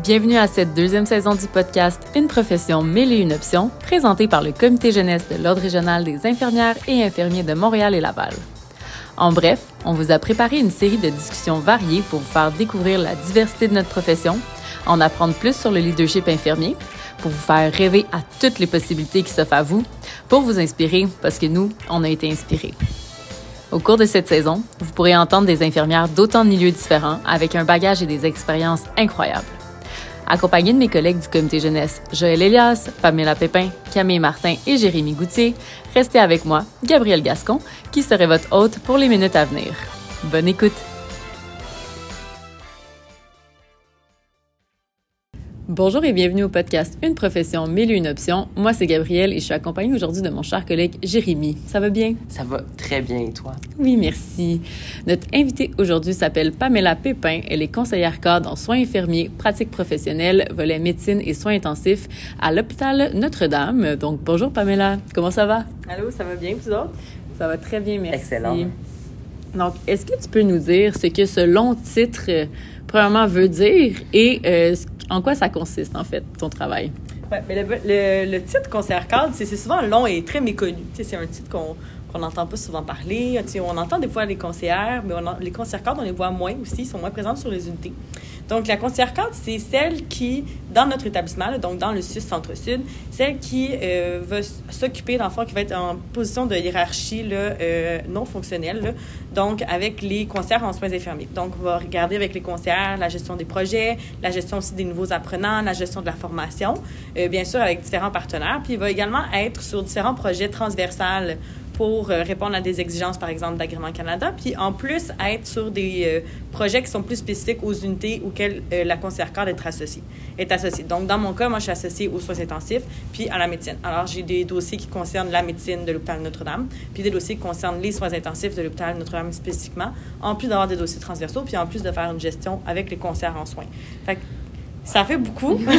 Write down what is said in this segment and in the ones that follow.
Bienvenue à cette deuxième saison du podcast Une profession mille et une options, présenté par le Comité jeunesse de l'Ordre régional des infirmières et infirmiers de Montréal et Laval. En bref, on vous a préparé une série de discussions variées pour vous faire découvrir la diversité de notre profession, en apprendre plus sur le leadership infirmier, pour vous faire rêver à toutes les possibilités qui s'offrent à vous, pour vous inspirer, parce que nous, on a été inspirés. Au cours de cette saison, vous pourrez entendre des infirmières d'autant de milieux différents avec un bagage et des expériences incroyables. Accompagné de mes collègues du comité jeunesse Joël Elias, Pamela Pépin, Camille Martin et Jérémy Goutier, restez avec moi, Gabriel Gascon, qui serait votre hôte pour les minutes à venir. Bonne écoute! Bonjour et bienvenue au podcast Une profession, mille et une options. Moi, c'est Gabrielle et je suis accompagnée aujourd'hui de mon cher collègue Jérémy. Ça va bien? Ça va très bien et toi? Oui, merci. Notre invitée aujourd'hui s'appelle Pamela Pépin. Elle est conseillère cadre en soins infirmiers, pratique professionnelle, volet médecine et soins intensifs à l'hôpital Notre-Dame. Donc, bonjour Pamela. Comment ça va? Allô, ça va bien, vous autres? Ça va très bien, merci. Excellent. Donc, est-ce que tu peux nous dire ce que ce long titre, euh, premièrement, veut dire et euh, en quoi ça consiste, en fait, ton travail? Oui, mais le, le, titre conseillère cadre, c'est souvent long et très méconnu. C'est un titre qu'on qu'on n'entend pas souvent parler. Sais, On entend des fois les conseillères, mais les conseillères cadres, on les voit moins aussi, sont moins présentes sur les unités. Donc, la conseillère cadre, c'est celle qui, dans notre établissement, donc dans le SUS Centre-Sud, celle qui euh, va s'occuper, d'enfants qui va être en position de hiérarchie là, euh, non fonctionnelle, donc avec les conseillères en soins infirmiers. Donc, on va regarder avec les conseillères la gestion des projets, la gestion aussi des nouveaux apprenants, la gestion de la formation, euh, bien sûr avec différents partenaires. Puis, il va également être sur différents projets transversales pour euh, répondre à des exigences, par exemple, d'Agrément Canada, puis en plus être sur des euh, projets qui sont plus spécifiques aux unités auxquelles euh, la conseillère cadre est associée. Est associée. Donc, dans mon cas, moi, je suis associée aux soins intensifs, puis à la médecine. Alors, j'ai des dossiers qui concernent la médecine de l'hôpital Notre-Dame, puis des dossiers qui concernent les soins intensifs de l'hôpital Notre-Dame spécifiquement, en plus d'avoir des dossiers transversaux, puis en plus de faire une gestion avec les conseillères en soins. Ça fait beaucoup.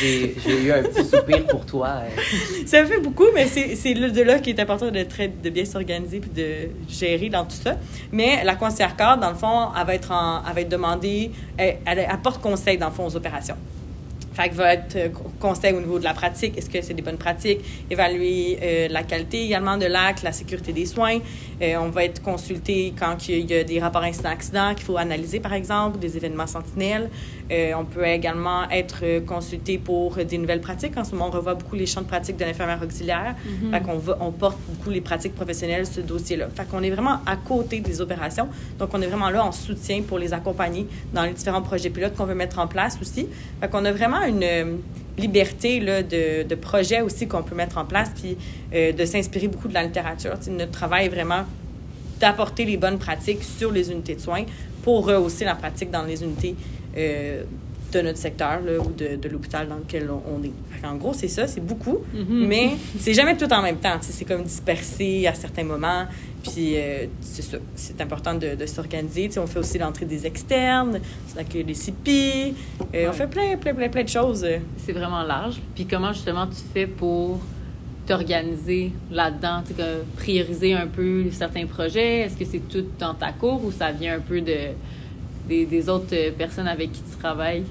J'ai j'ai eu un petit soupir pour toi. euh. Ça fait beaucoup, mais c'est de là qu'il est important de, très- de bien s'organiser puis de gérer dans tout ça. Mais la conseillère cadre, dans le fond, elle va être, en, elle va être demandée, elle, elle apporte conseil, dans le fond, aux opérations. Fait que va être euh, conseil au niveau de la pratique, est-ce que c'est des bonnes pratiques, évaluer euh, la qualité également de l'acte, la sécurité des soins. Euh, on va être consulté quand il y a des rapports incidents-accidents qu'il faut analyser, par exemple, des événements sentinelles. Euh, on peut également être consulté pour des nouvelles pratiques. En ce moment, on revoit beaucoup les champs de pratique de l'infirmière auxiliaire. Fait va, on porte beaucoup les pratiques professionnelles, ce dossier-là. Fait qu'on est vraiment à côté des opérations. Donc, on est vraiment là en soutien pour les accompagner dans les différents projets pilotes qu'on veut mettre en place aussi. Fait qu'on a vraiment une euh, liberté là, de, de projet aussi qu'on peut mettre en place, puis euh, de s'inspirer beaucoup de la littérature. Notre travail est vraiment d'apporter les bonnes pratiques sur les unités de soins pour rehausser la pratique dans les unités euh, de notre secteur là, ou de, de l'hôpital dans lequel on, est. En gros, c'est ça, c'est beaucoup, mais c'est jamais tout en même temps. C'est comme dispersé à certains moments. Puis euh, c'est ça, c'est important de, de s'organiser. On fait aussi l'entrée des externes, on accueille les CIPI, euh, on fait plein, plein, plein, plein de choses. C'est vraiment large. Puis comment justement tu fais pour t'organiser là-dedans, prioriser un peu certains projets? Est-ce que c'est tout dans ta cour ou ça vient un peu de, des, autres personnes avec qui tu travailles?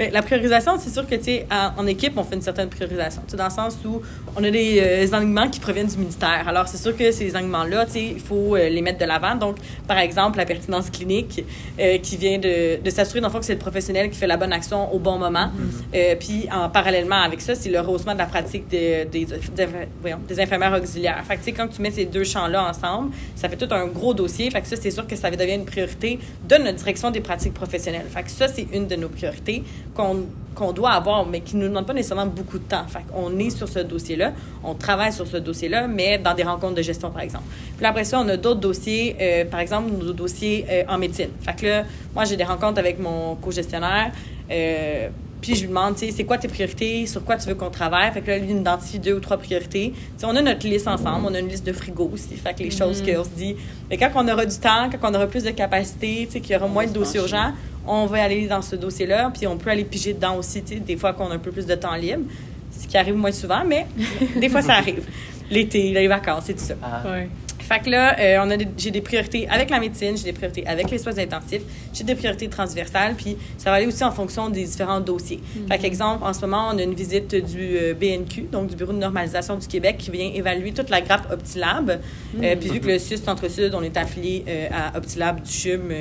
Bien, la priorisation, c'est sûr que, tu sais, en, en équipe, on fait une certaine priorisation. Tu sais, dans le sens où on a des euh, enlignements qui proviennent du ministère. Alors, c'est sûr que ces enlignements-là, tu sais, il faut euh, les mettre de l'avant. Donc, par exemple, la pertinence clinique euh, qui vient de, de s'assurer, dans le fond, que c'est le professionnel qui fait la bonne action au bon moment. Euh, puis, en parallèlement avec ça, c'est le rehaussement de la pratique des, des, des- voyons, des infirmières auxiliaires. Fait que, tu sais, quand tu mets ces deux champs-là ensemble, ça fait tout un gros dossier. Fait que ça, c'est sûr que ça devient une priorité de notre direction des pratiques professionnelles. Fait que ça, c'est une de nos priorités qu'on qu'on doit avoir, mais qui ne nous demande pas nécessairement beaucoup de temps. Fait qu'on est sur ce dossier-là, on travaille sur ce dossier-là, mais dans des rencontres de gestion, par exemple. Puis après ça, on a d'autres dossiers, euh, par exemple, nos dossiers euh, en médecine. Fait là, moi, j'ai des rencontres avec mon co-gestionnaire, euh, puis je lui demande, tu sais, c'est quoi tes priorités, sur quoi tu veux qu'on travaille? Fait que là, lui, il identifie deux ou trois priorités. Tu sais, on a notre liste ensemble, on a une liste de frigo aussi. Fait que les choses qu'on se dit, mais quand on aura du temps, quand on aura plus de capacité, tu sais, qu'il y aura moins de dossiers urgents, on va aller dans ce dossier-là, puis on peut aller piger dedans aussi, tu sais, des fois qu'on a un peu plus de temps libre, ce qui arrive moins souvent, mais des fois ça arrive. L'été, les vacances et tout ça. Ah, Ouais. Fait que là, euh, on a des- j'ai des priorités avec la médecine, j'ai des priorités avec les soins intensifs, j'ai des priorités transversales, puis ça va aller aussi en fonction des différents dossiers. Fait qu'exemple, en ce moment, on a une visite du euh, BNQ, donc du Bureau de normalisation du Québec, qui vient évaluer toute la grappe Optilab. Euh, puis vu que le SUS Centre-Sud, on est affilié à Optilab du CHUM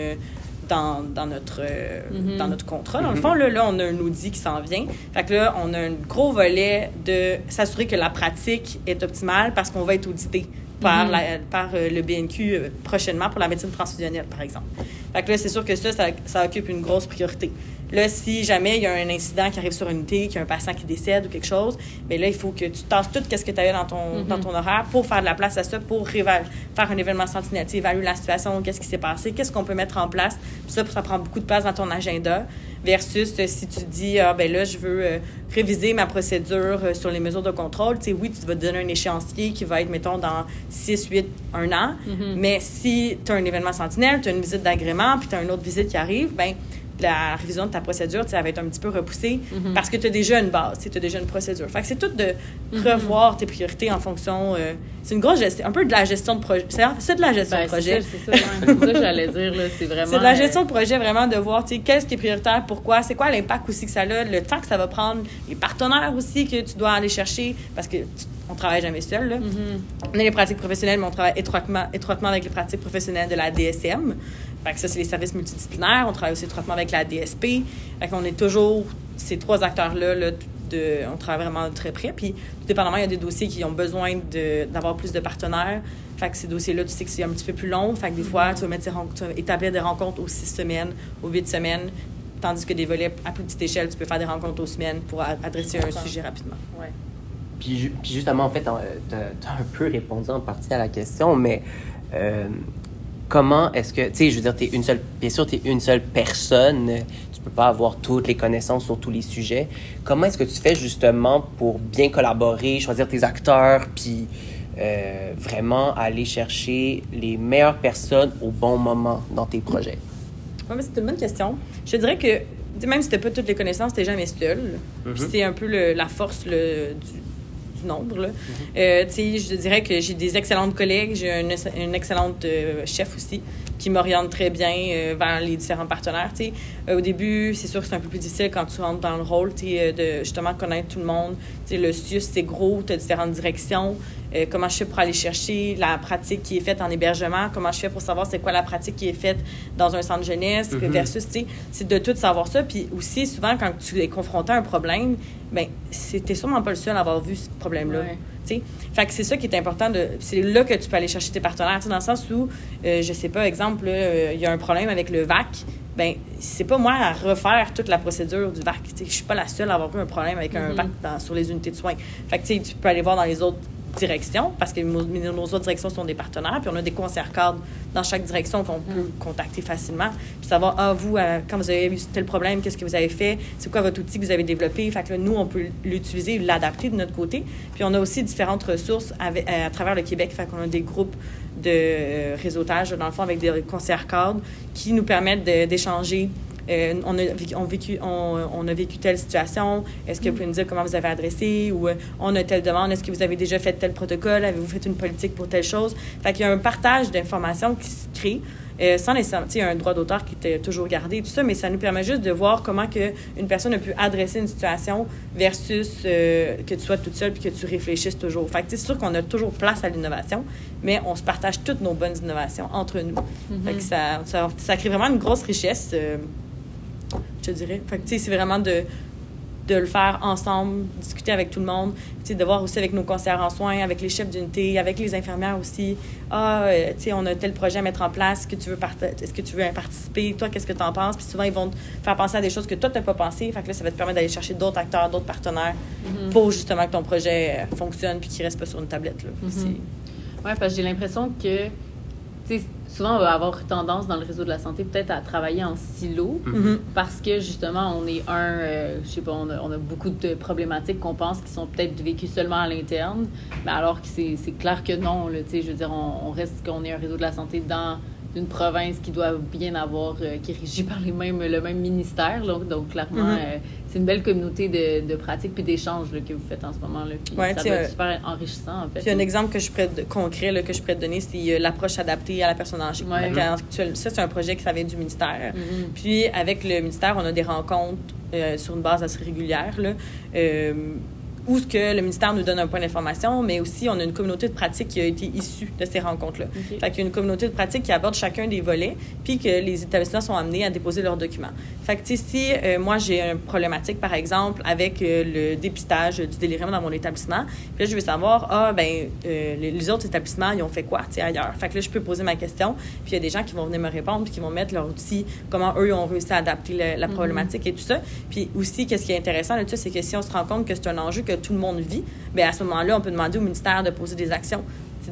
dans, dans, notre, euh, dans notre contrat. Dans le fond, là, là, on a un audit qui s'en vient. Fait que là, on a un gros volet de s'assurer que la pratique est optimale parce qu'on va être audité par, la- par euh, le BNQ euh, prochainement pour la médecine transfusionnelle, par exemple. Fait que là, c'est sûr que ça, ça, ça occupe une grosse priorité. Là, si jamais il y a un incident qui arrive sur une unité, qu'il y a un patient qui décède ou quelque chose, bien là, il faut que tu tasses tout ce que tu avais dans ton, dans ton horaire pour faire de la place à ça, pour faire un événement sentinelle, évaluer la situation, qu'est-ce qui s'est passé, qu'est-ce qu'on peut mettre en place. Puis ça, ça prend beaucoup de place dans ton agenda. Versus euh, si tu dis, ah, ben là, je veux euh, réviser ma procédure euh, sur les mesures de contrôle, tu sais, oui, tu vas te donner un échéancier qui va être, mettons, dans 6, 8, 1 an. Mais si tu as un événement sentinelle, tu as une visite d'agrément, puis tu as une autre visite qui arrive, ben la révision de ta procédure, elle va être un petit peu repoussée parce que tu as déjà une base, tu as déjà une procédure. Fait que c'est tout de revoir tes priorités en fonction. euh, c'est une grosse gestion, un peu de la gestion de projet. C'est de la gestion Ben, de projet. ça, c'est ça, ça que j'allais dire. C'est vraiment. C'est de la euh, gestion de projet, vraiment, de voir, tu sais, qu'est-ce qui est prioritaire, pourquoi, c'est quoi l'impact aussi que ça a, le temps que ça va prendre, les partenaires aussi que tu dois aller chercher, parce que tu- on travaille jamais seul, là. On a les pratiques professionnelles, mais on travaille étroitement, étroitement avec les pratiques professionnelles de la DSM. Fait que ça, c'est les services multidisciplinaires. On travaille aussi étroitement avec la DSP. Fait qu'on est toujours, ces trois acteurs-là, là, de, on travaille vraiment de très près. Puis, tout dépendamment, il y a des dossiers qui ont besoin de- d'avoir plus de partenaires. Fait que ces dossiers-là, tu sais que c'est un petit peu plus long. Fait que des fois, tu vas, mettre tu vas établir des rencontres aux six semaines, aux huit semaines. Tandis que des volets à plus petite échelle, tu peux faire des rencontres aux semaines pour adresser un sujet rapidement. Ouais. Puis, puis justement, en fait, tu as, un peu répondu en partie à la question, mais euh, comment est-ce que, tu sais, je veux dire, t'es une seule, bien sûr, tu es une seule personne, tu peux pas avoir toutes les connaissances sur tous les sujets. Comment est-ce que tu fais justement pour bien collaborer, choisir tes acteurs, puis euh, vraiment aller chercher les meilleures personnes au bon moment dans tes projets? Oui, mais c'est une bonne question. Je dirais que, même si tu pas toutes les connaissances, tu jamais seul. Puis c'est un peu le- la force le, du, du nombre. Là. Euh, tu sais, je dirais que j'ai des excellentes collègues, j'ai une, une excellente euh, chef aussi qui m'oriente très bien euh, vers les différents partenaires. Euh, au début, c'est sûr que c'est un peu plus difficile quand tu rentres dans le rôle euh, de justement connaître tout le monde. Tu sais, le SUS, c'est gros, tu as différentes directions. Euh, comment je fais pour aller chercher la pratique qui est faite en hébergement, comment je fais pour savoir c'est quoi la pratique qui est faite dans un centre jeunesse Mhm. versus, tu sais, c'est de tout savoir ça. Puis aussi, souvent, quand tu es confronté à un problème, ben c'était sûrement pas le seul à avoir vu ce problème-là. Ouais. tu sais. Fait que c'est ça qui est important. de C'est là que tu peux aller chercher tes partenaires, tu sais, dans le sens où, euh, je sais pas, exemple, là, euh, il y a un problème avec le VAC, ben c'est pas moi à refaire toute la procédure du VAC. tu sais. Je suis pas la seule à avoir eu un problème avec un Mhm. VAC dans- sur les unités de soins. Fait que tu peux aller voir dans les autres directions, parce que nos, nos autres directions sont des partenaires, puis on a des conseillers cadres dans chaque direction qu'on peut contacter facilement, puis savoir, ah, vous, euh, quand vous avez eu tel problème, qu'est-ce que vous avez fait, c'est quoi votre outil que vous avez développé, fait que là, nous, on peut l'utiliser, l'adapter de notre côté, puis on a aussi différentes ressources avec- à, travers le Québec, fait qu'on a des groupes de euh, réseautage, dans le fond, avec des conseillers cadres qui nous permettent d'échanger euh, on, a, vécu- on, vécu, on, on a vécu telle situation, est-ce que vous pouvez nous dire comment vous avez adressé ou euh, on a telle demande, est-ce que vous avez déjà fait tel protocole, avez-vous fait une politique pour telle chose? Fait qu'il y a un partage d'informations qui se crée. euh, sans nécessairement, il y a un droit d'auteur qui était toujours gardé tout ça, mais ça nous permet juste de voir comment que une personne a pu adresser une situation versus euh, que tu sois toute seule puis que tu réfléchisses toujours. Fait c'est sûr qu'on a toujours place à l'innovation, mais on se partage toutes nos bonnes innovations entre nous. Fait que ça, ça, ça crée vraiment une grosse richesse. euh, te dirais. Fait que, tu sais, c'est vraiment de, de le faire ensemble, discuter avec tout le monde, tu sais, de voir aussi avec nos conseillers en soins, avec les chefs d'unité, avec les infirmières aussi. Ah, euh, tu sais, on a tel projet à mettre en place, est-ce que tu veux, est-ce que tu veux participer? Toi, qu'est-ce que tu en penses? Puis souvent, ils vont te faire penser à des choses que toi, tu n'as pas pensé. Fait que là, ça va te permettre d'aller chercher d'autres acteurs, d'autres partenaires pour justement que ton projet euh, fonctionne puis qu'il reste pas sur une tablette. Là. C'est- Oui, parce que j'ai l'impression que, souvent, on va avoir tendance dans le réseau de la santé peut-être à travailler en silo Mhm. parce que, justement, on est un, euh, je sais pas, on a, on a beaucoup de problématiques qu'on pense qui sont peut-être vécues seulement à l'interne, mais alors que c'est c'est clair que non, là, tu sais, je veux dire, on, on reste qu'on est un réseau de la santé dans d'une province qui doit bien avoir, euh, qui est régie par les mêmes, le même ministère. là. donc, clairement, Mhm. euh, c'est une belle communauté de, de pratiques puis d'échanges que vous faites en ce moment. Là, Ouais, ça doit sais, être super enrichissant, en fait. Puis un exemple que je pourrais concret là, que je pourrais te donner, c'est euh, l'approche adaptée à la personne âgée. Ouais. Ça, c'est un projet qui vient du ministère. Mhm. Puis avec le ministère, on a des rencontres euh, sur une base assez régulière. Là, euh, où ce que le ministère nous donne un point d'information, mais aussi on a une communauté de pratique qui a été issue de ces rencontres-là. Ok. Fait qu'il y a une communauté de pratique qui aborde chacun des volets, puis que les établissements sont amenés à déposer leurs documents. Fait que, si euh, moi j'ai une problématique, par exemple, avec euh, le dépistage du délirium dans mon établissement, puis là, je veux savoir, ah, ben, euh, les, les autres établissements, ils ont fait quoi, tu ailleurs? Fait que là, je peux poser ma question, puis il y a des gens qui vont venir me répondre, puis qui vont mettre leur outil, comment eux, ont réussi à adapter le- la problématique et tout ça. Puis aussi, qu'est-ce qui est intéressant là-dessus, c'est que si on se rend compte que c'est un enjeu que tout le monde vit, bien, à ce moment-là, on peut demander au ministère de poser des actions.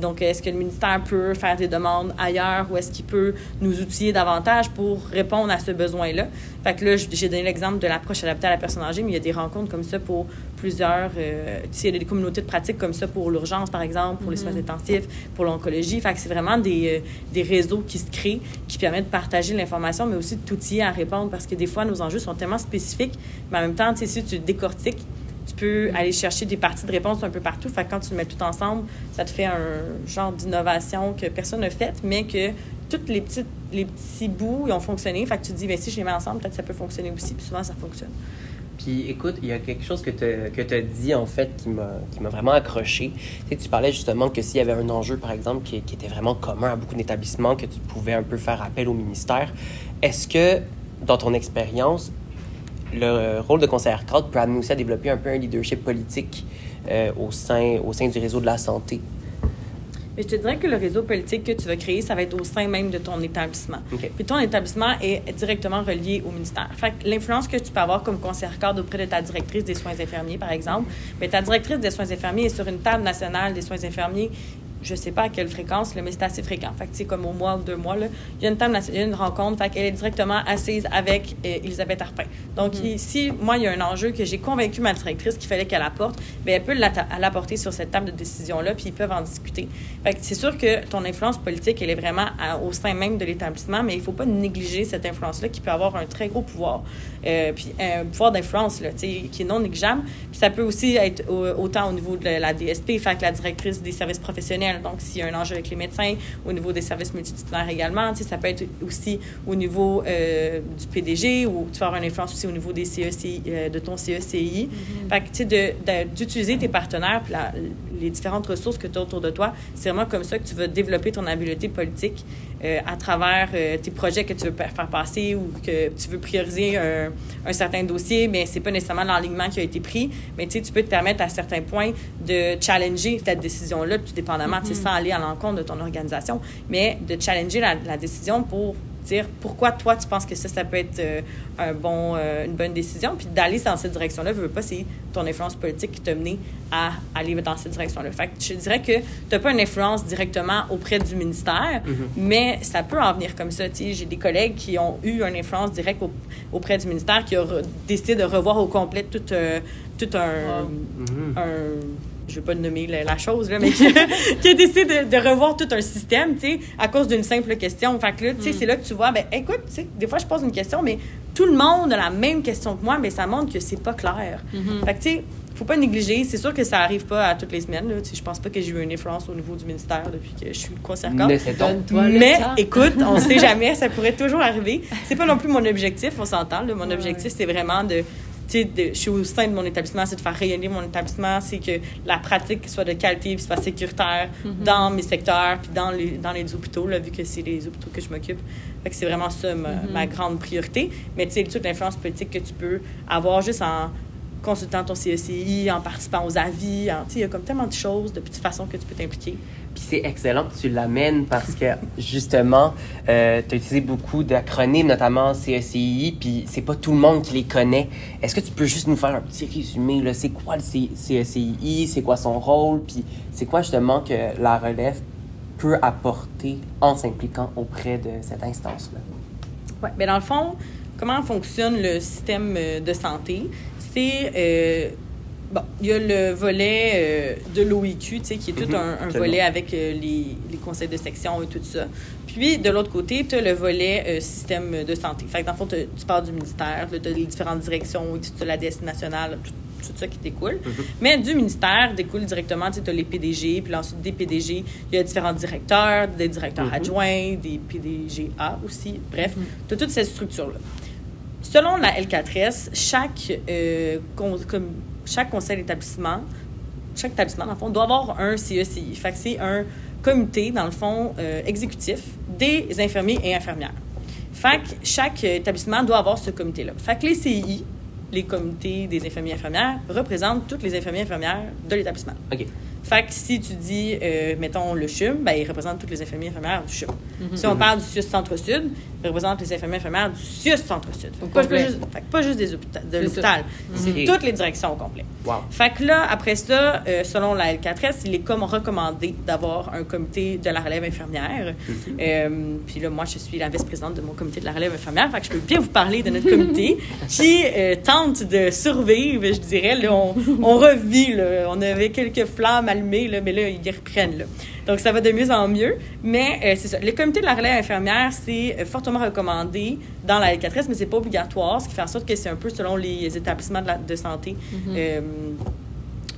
Donc, est-ce que le ministère peut faire des demandes ailleurs ou est-ce qu'il peut nous outiller davantage pour répondre à ce besoin-là? Fait que là, j'ai donné l'exemple de l'approche adaptée à la personne âgée, mais il y a des rencontres comme ça pour plusieurs... euh, tu sais, il y a des communautés de pratique comme ça pour l'urgence, par exemple, pour les soins intensifs, pour l'oncologie. Fait que c'est vraiment des, euh, des réseaux qui se créent, qui permettent de partager l'information, mais aussi de t'outiller à répondre parce que des fois, nos enjeux sont tellement spécifiques, mais en même temps, tu sais, si tu décortiques, peux aller chercher des parties de réponse un peu partout. Fait quand tu le mets tout ensemble, ça te fait un genre d'innovation que personne n'a faite, mais que tous les petits, les petits bouts ont fonctionné. Fait tu te dis, ben, si je les mets ensemble, peut-être que ça peut fonctionner aussi. Puis souvent, ça fonctionne. Puis écoute, il y a quelque chose que tu as dit en fait qui m'a vraiment accroché. Tu parlais justement que s'il y avait un enjeu, par exemple, qui, qui était vraiment commun à beaucoup d'établissements, que tu pouvais un peu faire appel au ministère. Est-ce que, dans ton expérience, le rôle de conseillère cadre peut amener aussi à développer un peu un leadership politique euh, au, sein, au sein du réseau de la santé? Mais je te dirais que le réseau politique que tu vas créer, ça va être au sein même de ton établissement. Puis ton établissement est directement relié au ministère. Fait que l'influence que tu peux avoir comme conseillère cadre auprès de ta directrice des soins infirmiers, par exemple, bien, ta directrice des soins infirmiers est sur une table nationale des soins infirmiers. Je sais pas à quelle fréquence, là, mais c'est assez fréquent. Fait que, tu sais, comme au mois ou deux mois, là, il y a une table il y a une rencontre. Fait qu'elle est directement assise avec euh, Elisabeth Arpin. Donc, il- si moi, il y a un enjeu que j'ai convaincu ma directrice qu'il fallait qu'elle apporte, bien, elle peut l'apporter sur cette table de décision-là, puis ils peuvent en discuter. Fait que c'est sûr que ton influence politique, elle est vraiment à- au sein même de l'établissement, mais il faut pas négliger cette influence-là qui peut avoir un très gros pouvoir. Euh, puis un pouvoir d'influence, là, tu sais, qui est non négligeable. Puis ça peut aussi être au- autant au niveau de la DSP, fait que la directrice des services professionnels. Donc, s'il y a un enjeu avec les médecins, au niveau des services multidisciplinaires également, tu sais, ça peut être aussi au niveau euh, du PDG ou tu vas avoir une influence aussi au niveau des CECI, euh, de ton CECI. Fait que, tu sais, d'utiliser tes partenaires la- les différentes ressources que tu as autour de toi, c'est vraiment comme ça que tu vas développer ton habileté politique euh, à travers euh, tes projets que tu veux faire passer ou que tu veux prioriser un, un certain dossier, mais c'est pas nécessairement l'alignement qui a été pris, mais tu peux te permettre à certains points de challenger cette décision-là, tout dépendamment, tu sais, sans aller à l'encontre de ton organisation, mais de challenger la, la décision pour dire pourquoi toi tu penses que ça, ça peut être euh, un bon, euh, une bonne décision, puis d'aller dans cette direction-là, veux veux pas, c'est ton influence politique qui t'a mené à aller dans cette direction-là. Fait que je dirais que tu n'as pas une influence directement auprès du ministère, mais ça peut en venir comme ça. J'ai des collègues qui ont eu une influence directe au- auprès du ministère qui ont décidé de revoir au complet tout, euh, tout un, Mhm. un- je ne vais pas nommer la, la chose, là, mais qui, qui a décidé de, de revoir tout un système, tu sais, à cause d'une simple question. Fait que là, tu sais, c'est là que tu vois, ben, écoute, tu sais, des fois, je pose une question, mais tout le monde a la même question que moi, mais ça montre que c'est pas clair. Fait que, tu sais, faut pas négliger. C'est sûr que ça arrive pas à toutes les semaines, là. Tu sais, je pense pas que j'ai eu une influence au niveau du ministère depuis que je suis le mais temps. écoute, on sait jamais, ça pourrait toujours arriver. C'est pas non plus mon objectif, on s'entend. là. Mon Ouais, objectif, c'est vraiment de, tu sais, je suis au sein de mon établissement, c'est de faire rayonner mon établissement, c'est que la pratique soit de qualité, puis soit sécuritaire Mm-hmm. dans mes secteurs, puis dans les, dans les hôpitaux, là, vu que c'est les hôpitaux que je m'occupe. Fait que c'est vraiment ça ma, Mm-hmm. ma grande priorité. Mais tu sais, toute l'influence politique que tu peux avoir juste en consultant ton CECI, en participant aux avis, en- tu sais, il y a comme tellement de choses, de petites façons que tu peux t'impliquer. Puis c'est excellent que tu l'amènes parce que justement, euh, tu as utilisé beaucoup d'acronymes, notamment CECI, puis c'est pas tout le monde qui les connaît. Est-ce que tu peux juste nous faire un petit résumé? là? C'est quoi le CECI? C'est quoi son rôle? Puis c'est quoi justement que la relève peut apporter en s'impliquant auprès de cette instance-là? Oui, bien dans le fond, comment fonctionne le système euh, de santé? C'est. euh, bon, il y a le volet euh, de l'OIQ, tu sais, qui est tout Mhm, un, volet avec euh, les, les conseils de section et tout ça. Puis de l'autre côté, tu as le volet euh, système de santé. Fait que, dans le fond, tu pars du ministère, tu as les différentes directions, tu as la DS nationale, tout, tout ça qui découle. Mais du ministère découle directement, tu as les PDG, puis ensuite des PDG, il y a différents directeurs, des directeurs adjoints, des PDGA aussi. Bref, tu as toute cette structure-là. Selon la L4S, chaque, comme, chaque conseil d'établissement, chaque établissement, dans le fond, doit avoir un CECI. Fait que c'est un comité, dans le fond, euh, exécutif des infirmiers et infirmières. Fait que chaque établissement doit avoir ce comité-là. Fait que les CI, les comités des infirmiers et infirmières, représentent toutes les infirmiers et infirmières de l'établissement. OK. Fait que si tu dis, euh, mettons, le CHUM, ben, il représente toutes les infirmiers et infirmières du CHUM. Si on parle du CIUS Centre-Sud, il représente les infirmières du CIUS Centre-Sud. Pas, pas juste des hôpita- de l'hôpital, c'est Mhm. toutes les directions au complet. Wow. Fait que là, après ça, euh, selon la L4S, il est comme recommandé d'avoir un comité de la relève infirmière. Euh, puis là, moi, je suis la vice-présidente de mon comité de la relève infirmière. Fait que je peux bien vous parler de notre comité qui euh, tente de survivre, je dirais. Là, on, on revit, là. On avait quelques flammes allumées, là, mais là, ils reprennent, là. Donc, ça va de mieux en mieux. Mais euh, c'est ça. Le comité de la relève infirmière, c'est euh, fortement recommandé dans la L4S, mais c'est pas obligatoire, ce qui fait en sorte que c'est un peu selon les établissements de, la- de santé. euh,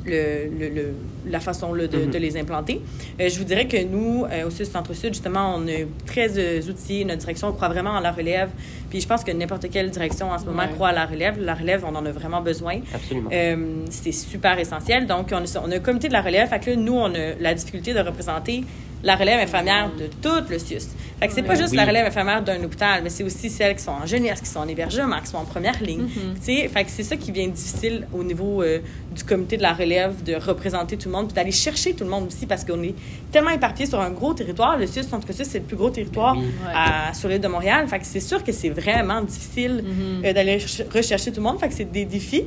le, le- le- la façon là, de, Mhm. de les implanter. Euh, je vous dirais que nous, euh, au CIUS Centre-Sud, justement, on est très euh, outillés. Notre direction croit vraiment en la relève. Puis je pense que n'importe quelle direction en ce moment Ouais. croit à la relève. La relève, on en a vraiment besoin. Absolument. Euh, c'est super essentiel. Donc, on a, on a un comité de la relève. Fait que là, nous, on a la difficulté de représenter la relève infirmière de tout le CIUS. Fait que c'est pas juste Oui. la relève infirmière d'un hôpital, mais c'est aussi celles qui sont en jeunesse, qui sont en hébergement, qui sont en première ligne. Tu sais, fait que c'est ça qui vient difficile au niveau euh, du comité de la relève, de représenter tout le monde, puis d'aller chercher tout le monde aussi, parce qu'on est tellement éparpillé sur un gros territoire. Le CIUS, centre CIUS, c'est le plus gros territoire Oui. à- sur l'île de Montréal. Fait que c'est sûr que c'est vraiment difficile euh, d'aller ch- rechercher tout le monde. Fait que c'est des défis.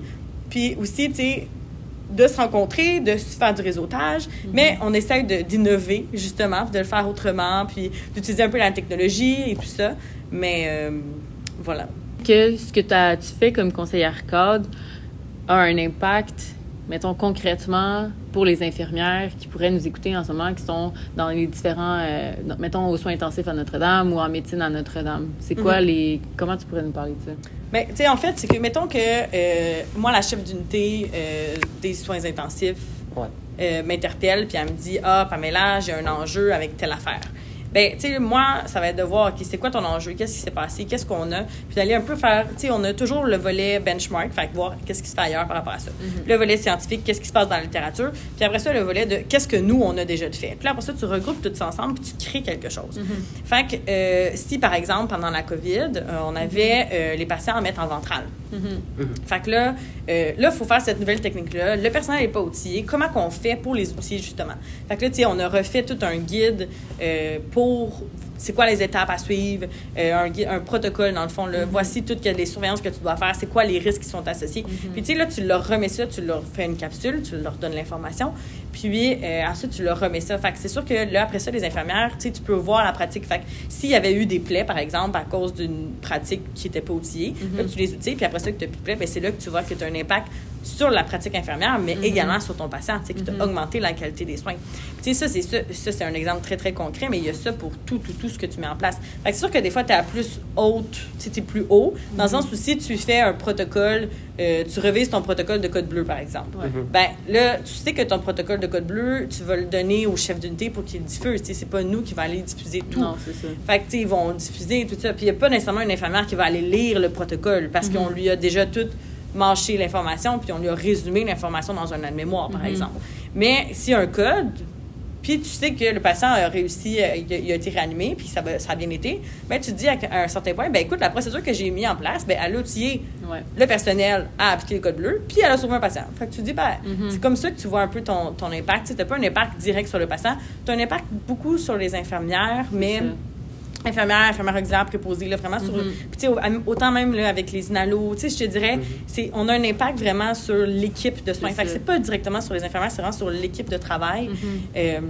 Puis aussi, tu sais, de se rencontrer, de se faire du réseautage, mais on essaye de- d'innover, justement, de le faire autrement, puis d'utiliser un peu la technologie et tout ça. Mais euh, voilà. que ce que tu fais comme conseillère cadre a un impact, mettons concrètement, pour les infirmières qui pourraient nous écouter en ce moment, qui sont dans les différents, euh, dans- mettons, aux soins intensifs à Notre-Dame ou en médecine à Notre-Dame. C'est quoi Mhm. les... Comment tu pourrais nous parler de ça? Mais, tu sais, en fait, c'est que, mettons que euh, moi, la chef d'unité euh, des soins intensifs Ouais. euh, m'interpelle, puis elle me dit Ah, Pamela, j'ai un enjeu avec telle affaire. Ben, tu sais, moi, ça va être de voir, OK, c'est quoi ton enjeu, qu'est-ce qui s'est passé, qu'est-ce qu'on a, puis d'aller un peu faire, tu sais, on a toujours le volet benchmark, fait voir qu'est-ce qui se fait ailleurs par rapport à ça. Le volet scientifique, qu'est-ce qui se passe dans la littérature, puis après ça, le volet de qu'est-ce que nous, on a déjà de fait. Puis là, après ça, tu regroupes tout ça ensemble, puis tu crées quelque chose. Fait que euh, si, par exemple, pendant la COVID, euh, on avait euh, les patients à mettre en ventrale, fait que là, euh, là, il faut faire cette nouvelle technique-là. Le personnel n'est pas outillé. Comment qu'on fait pour les outiller, justement? Fait que là, tu sais, on a refait tout un guide euh, pour c'est quoi les étapes à suivre, euh, un, protocole, dans le fond. Là. Voici toutes les surveillances que tu dois faire, c'est quoi les risques qui sont associés. Puis, tu sais, là, tu leur remets ça, tu leur fais une capsule, tu leur donnes l'information. Puis, euh, ensuite, tu leur remets ça. Fait que c'est sûr que là, après ça, les infirmières, tu sais, tu peux voir la pratique. Fait que s'il y avait eu des plaies, par exemple, à cause d'une pratique qui n'était pas outillée, là, tu les outilles, puis après ça, que tu n'as plus de plaies, ben, c'est là que tu vois que tu as un impact sur la pratique infirmière, mais également sur ton patient, tu sais, que tu as augmenté la qualité des soins. Tu sais, ça, c'est ça, ça, c'est un exemple très, très concret, mais il y a ça pour tout, tout, tout ce que tu mets en place. Fait que c'est sûr que des fois, tu es à plus haute, tu es plus haut, dans le sens où si tu fais un protocole, euh, tu revises ton protocole de code bleu, par exemple. Ouais. Ben là, tu sais que ton protocole de code bleu, tu vas le donner au chef d'unité pour qu'il le diffuse. Tu sais, c'est pas nous qui va aller diffuser tout. Non, c'est ça. Fait que, tu sais, ils vont diffuser tout ça. Puis, il n'y a pas nécessairement une infirmière qui va aller lire le protocole parce qu'on lui a déjà tout mâché l'information, puis on lui a résumé l'information dans un aide-mémoire, par exemple. Mais s'il y a un code, puis tu sais que le patient a réussi, euh, il a, il a été réanimé, puis ça, a bien été, ben tu te dis à, à un certain point, ben écoute, la procédure que j'ai mis en place, ben elle a outillé Ouais. le personnel a appliqué le code bleu, puis elle a sauvé un patient. Fait que tu dis, ben, c'est comme ça que tu vois un peu ton, ton impact. Tu n'as pas un impact direct sur le patient, tu as un impact beaucoup sur les infirmières, mais ça. Infirmières, infirmières auxiliaires, préposées, là, vraiment sur... Puis tu sais, au- autant même là, avec les inalos, tu sais, je te dirais, c'est, on a un impact vraiment sur l'équipe de soins. Fait que c'est pas directement sur les infirmières, c'est vraiment sur l'équipe de travail. Mm-hmm. Euh,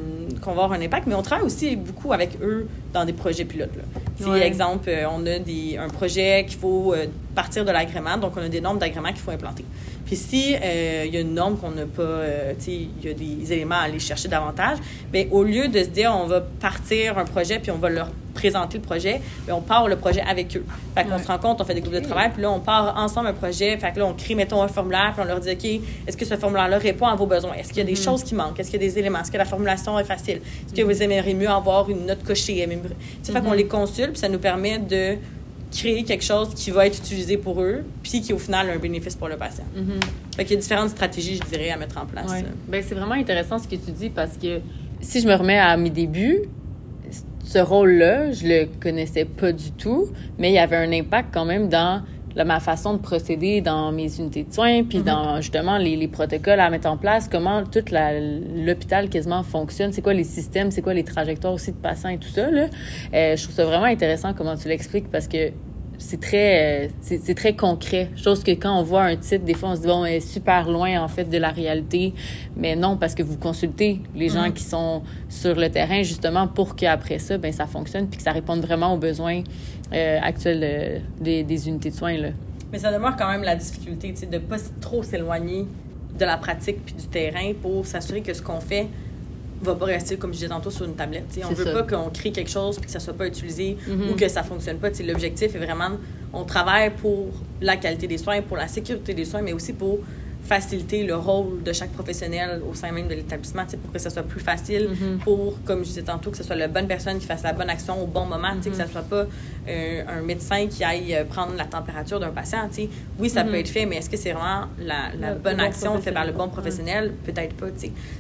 qu'on va avoir un impact, mais on travaille aussi beaucoup avec eux dans des projets pilotes. Là. Ouais. exemple, euh, on a des, un projet qu'il faut euh, partir de l'agrément, donc on a des normes d'agrément qu'il faut implanter. Puis si euh, il y a une norme qu'on n'a pas, euh, tu sais, il y a des éléments à aller chercher davantage, bien, au lieu de se dire on va partir un projet puis on va leur présenter le projet, bien, on part le projet avec eux. Fait qu'on Ouais. se rend compte, on fait des groupes de travail, puis là, on part ensemble un projet. Fait que là, on crée, mettons, un formulaire, puis on leur dit, OK, est-ce que ce formulaire-là répond à vos besoins? Est-ce qu'il y a des choses qui manquent? Est-ce qu'il y a des éléments? Est-ce que la formulation est facile? Est-ce que vous aimeriez mieux avoir une note cochée? Sais, fait qu'on les consulte, puis ça nous permet de créer quelque chose qui va être utilisé pour eux, puis qui, au final, a un bénéfice pour le patient. Fait qu'il y a différentes stratégies, je dirais, à mettre en place. Ouais. Ben, c'est vraiment intéressant ce que tu dis parce que si je me remets à mes débuts, ce rôle-là, je le connaissais pas du tout, mais il y avait un impact quand même dans la- ma façon de procéder dans mes unités de soins, puis dans justement les, les protocoles à mettre en place, comment tout l'hôpital quasiment fonctionne, c'est quoi les systèmes, c'est quoi les trajectoires aussi de patients et tout ça. Là. Euh, je trouve ça vraiment intéressant comment tu l'expliques parce que c'est très, euh, c'est très concret. Chose que quand on voit un titre, des fois, on se dit, bon, est super loin, en fait, de la réalité. Mais non, parce que vous consultez les gens qui sont sur le terrain, justement, pour qu'après ça, ben, ça fonctionne puis que ça réponde vraiment aux besoins euh, actuels euh, des, des unités de soins, là. Mais ça demeure quand même la difficulté, de pas trop s'éloigner de la pratique puis du terrain pour s'assurer que ce qu'on fait va pas rester, comme je disais tantôt, sur une tablette. tu sais. On veut ça. pas qu'on crée quelque chose puis que ça soit pas utilisé Mhm. ou que ça fonctionne pas. L'objectif est vraiment, on travaille pour la qualité des soins, pour la sécurité des soins, mais aussi pour faciliter le rôle de chaque professionnel au sein même de l'établissement, pour que ça soit plus facile, Mhm. pour, comme je disais tantôt, que ce soit la bonne personne qui fasse la bonne action au bon moment, tu sais, que ça soit pas euh, un médecin qui aille euh, prendre la température d'un patient. Oui, ça peut être fait, mais est-ce que c'est vraiment la, la Le- bonne le bon action faite par le bon professionnel. Peut-être pas.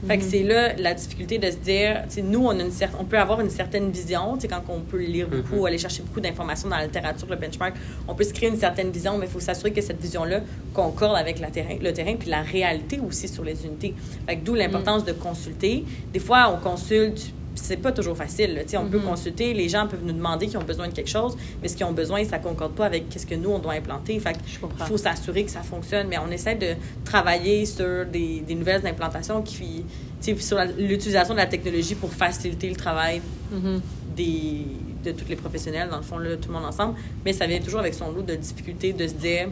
Fait que c'est là la difficulté de se dire, nous, on, a une on peut avoir une certaine vision, quand on peut lire beaucoup, aller chercher beaucoup d'informations dans la littérature, le benchmark, on peut se créer une certaine vision, mais il faut s'assurer que cette vision-là concorde avec la terrain, le terrain puis la réalité aussi sur les unités. Fait que d'où l'importance de consulter. Des fois, on consulte c'est pas toujours facile. là. On peut consulter, les gens peuvent nous demander qu'ils ont besoin de quelque chose, mais ce qu'ils ont besoin, ça concorde pas avec ce que nous, on doit implanter. Fait il faut s'assurer que ça fonctionne, mais on essaie de travailler sur des, des nouvelles implantations qui, sur l'utilisation de la technologie pour faciliter le travail Mhm. des, de tous les professionnels, dans le fond, là, tout le monde ensemble. Mais ça vient toujours avec son lot de difficultés de se dire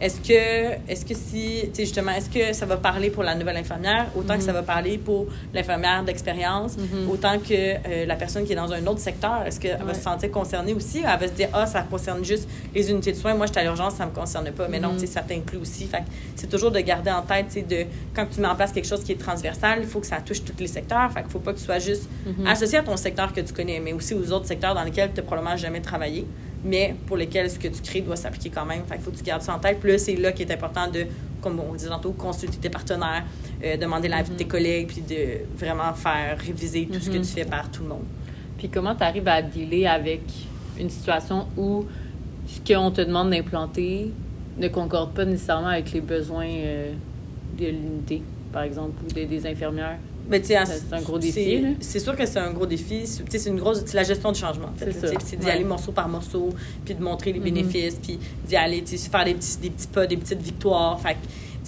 est-ce que, est-ce que si, tu sais, justement, est-ce que ça va parler pour la nouvelle infirmière? Autant que ça va parler pour l'infirmière d'expérience, autant que euh, la personne qui est dans un autre secteur? Est-ce qu'elle va se sentir concernée aussi? Elle va se dire, ah, ça concerne juste les unités de soins. Moi, j'étais à l'urgence, ça me concerne pas. Mais non, tu sais, ça t'inclut aussi. Fait c'est toujours de garder en tête, tu sais, de, quand tu mets en place quelque chose qui est transversal, il faut que ça touche tous les secteurs. Fait faut pas que tu sois juste associé à ton secteur que tu connais, mais aussi aux autres secteurs dans lesquels tu n'as probablement jamais travaillé, mais pour lesquels ce que tu crées doit s'appliquer quand même. Fait qu'il faut que tu gardes ça en tête. Puis là, c'est là qu'il est important de, comme on dit tantôt, consulter tes partenaires, euh, demander l'avis de tes collègues, puis de vraiment faire réviser tout ce que tu fais par tout le monde. Puis comment tu arrives à dealer avec une situation où ce qu'on te demande d'implanter ne concorde pas nécessairement avec les besoins euh, de l'unité, par exemple, ou des, des infirmières? Mais C'est un gros défi, c'est- sûr que c'est un gros défi. C'est une grosse, c'est la gestion du changement. en fait, C'est d'y Ouais. aller morceau par morceau, puis de montrer les Mhm. bénéfices, puis d'y aller, faire des petits, des petits pas, des petites victoires. Fait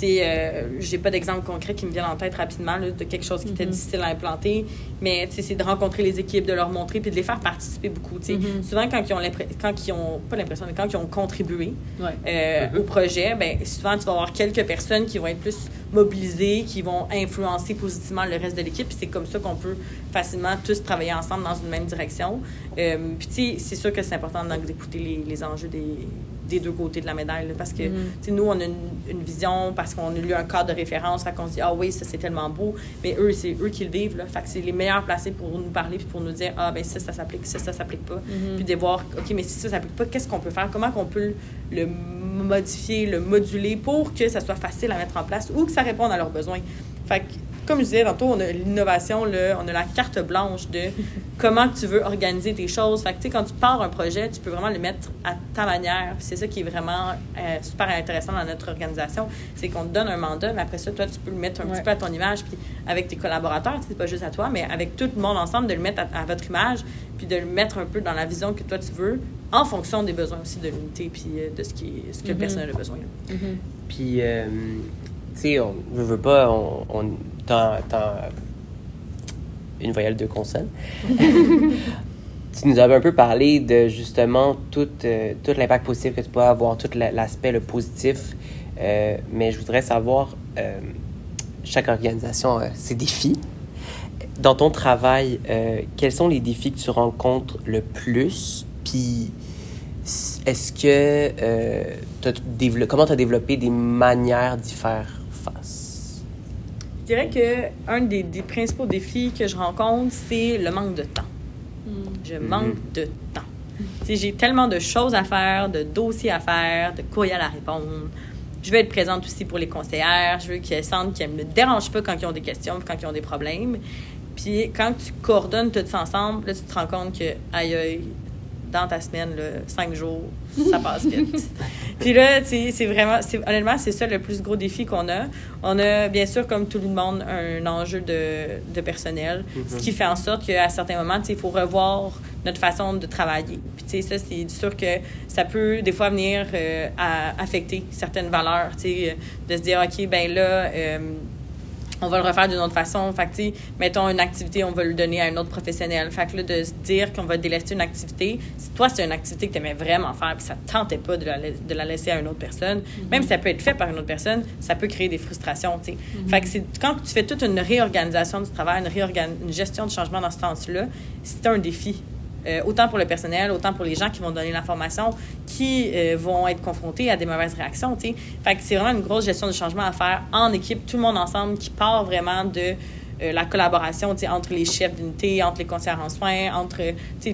euh, j'ai pas d'exemple concret qui me vient en tête rapidement là, de quelque chose qui Mhm. était difficile à implanter, mais tu sais, c'est de rencontrer les équipes, de leur montrer, puis de les faire participer beaucoup. tu sais. Mhm. Souvent, quand ils ont quand ils ont pas l'impression, mais quand ils ont contribué, Ouais. euh, Mhm. au projet, ben, souvent, tu vas avoir quelques personnes qui vont être plus mobilisées, qui vont influencer positivement le reste de l'équipe. Puis c'est comme ça qu'on peut facilement tous travailler ensemble dans une même direction. Euh, puis, tu sais, c'est sûr que c'est important d'écouter les, les enjeux des, des deux côtés de la médaille. là, parce que, sais, nous, on a une, une vision parce qu'on a lu un cadre de référence. Fait qu'on se dit, ah oui, ça, c'est tellement beau. Mais eux, c'est eux qui le vivent. Là. Fait que c'est les meilleurs placés pour nous parler puis pour nous dire, ah, ben ça, ça s'applique, ça, ça s'applique pas. Puis de voir, OK, mais si ça s'applique pas, qu'est-ce qu'on peut faire? Comment qu'on peut le modifier, le moduler pour que ça soit facile à mettre en place ou que ça réponde à leurs besoins? Fait que, comme je disais tantôt, on a l'innovation, on a la carte blanche de comment tu veux organiser tes choses. Fait que, tu sais, quand tu pars un projet, tu peux vraiment le mettre à ta manière. C'est ça qui est vraiment euh, super intéressant dans notre organisation. C'est qu'on te donne un mandat, mais après ça, toi, tu peux le mettre un Ouais. petit peu à ton image, puis avec tes collaborateurs, c'est pas juste à toi, mais avec tout le monde ensemble, de le mettre à, à votre image, puis de le mettre un peu dans la vision que toi, tu veux, en fonction des besoins aussi de l'unité, puis euh, de ce, qui, ce que le Mhm. personnel a besoin. Mhm. Puis, euh, tu sais, on veut, veut pas, on, on t'en- t'en- une voyelle, deux consonnes. tu nous avais un peu parlé de justement tout, euh, tout l'impact positif que tu peux avoir, tout l'aspect le positif. Euh, mais je voudrais savoir, euh, chaque organisation a ses défis. Dans ton travail, quels sont les défis que tu rencontres le plus? Puis, est-ce que, as comment tu as développé des manières d'y faire? Je dirais que un des, des principaux défis que je rencontre, c'est le manque de temps je mhm. manque de temps. J'ai tellement de choses à faire, de dossiers à faire, de courriels à répondre. Je veux être présente aussi pour les conseillères. Je veux qu'elles sentent qu'elles ne me dérangent pas quand ils ont des questions, quand ils ont des problèmes. Puis quand tu coordonnes tout ça ensemble, là, tu te rends compte que, aïe, aïe, dans ta semaine, là, cinq jours, ça passe vite. Puis là, c'est vraiment, honnêtement, c'est ça le plus gros défi qu'on a. On a, bien sûr, comme tout le monde, un enjeu de, de personnel, ce qui fait en sorte qu'à certains moments, il faut revoir notre façon de travailler. Puis, tu sais, ça, c'est sûr que ça peut, des fois, venir euh, à affecter certaines valeurs, tu sais, de se dire, OK, ben là, euh, on va le refaire d'une autre façon. Fait que, mettons une activité, on va le donner à un autre professionnel. Fait que là, de se dire qu'on va délester une activité, si toi, c'est une activité que tu aimais vraiment faire puis ça ne tentait pas de la, de la, laisser à une autre personne, mm-hmm. même si ça peut être fait par une autre personne, ça peut créer des frustrations, tu sais. Mm-hmm. Fait que c'est quand tu fais toute une réorganisation du travail, une, une gestion du changement dans ce sens-là, c'est un défi euh, autant pour le personnel, autant pour les gens qui vont donner l'information, qui euh, vont être confrontés à des mauvaises réactions. Fait que c'est vraiment une grosse gestion de changement à faire en équipe, tout le monde ensemble, qui part vraiment de euh, la collaboration entre les chefs d'unité, entre les conseillers en soins, entre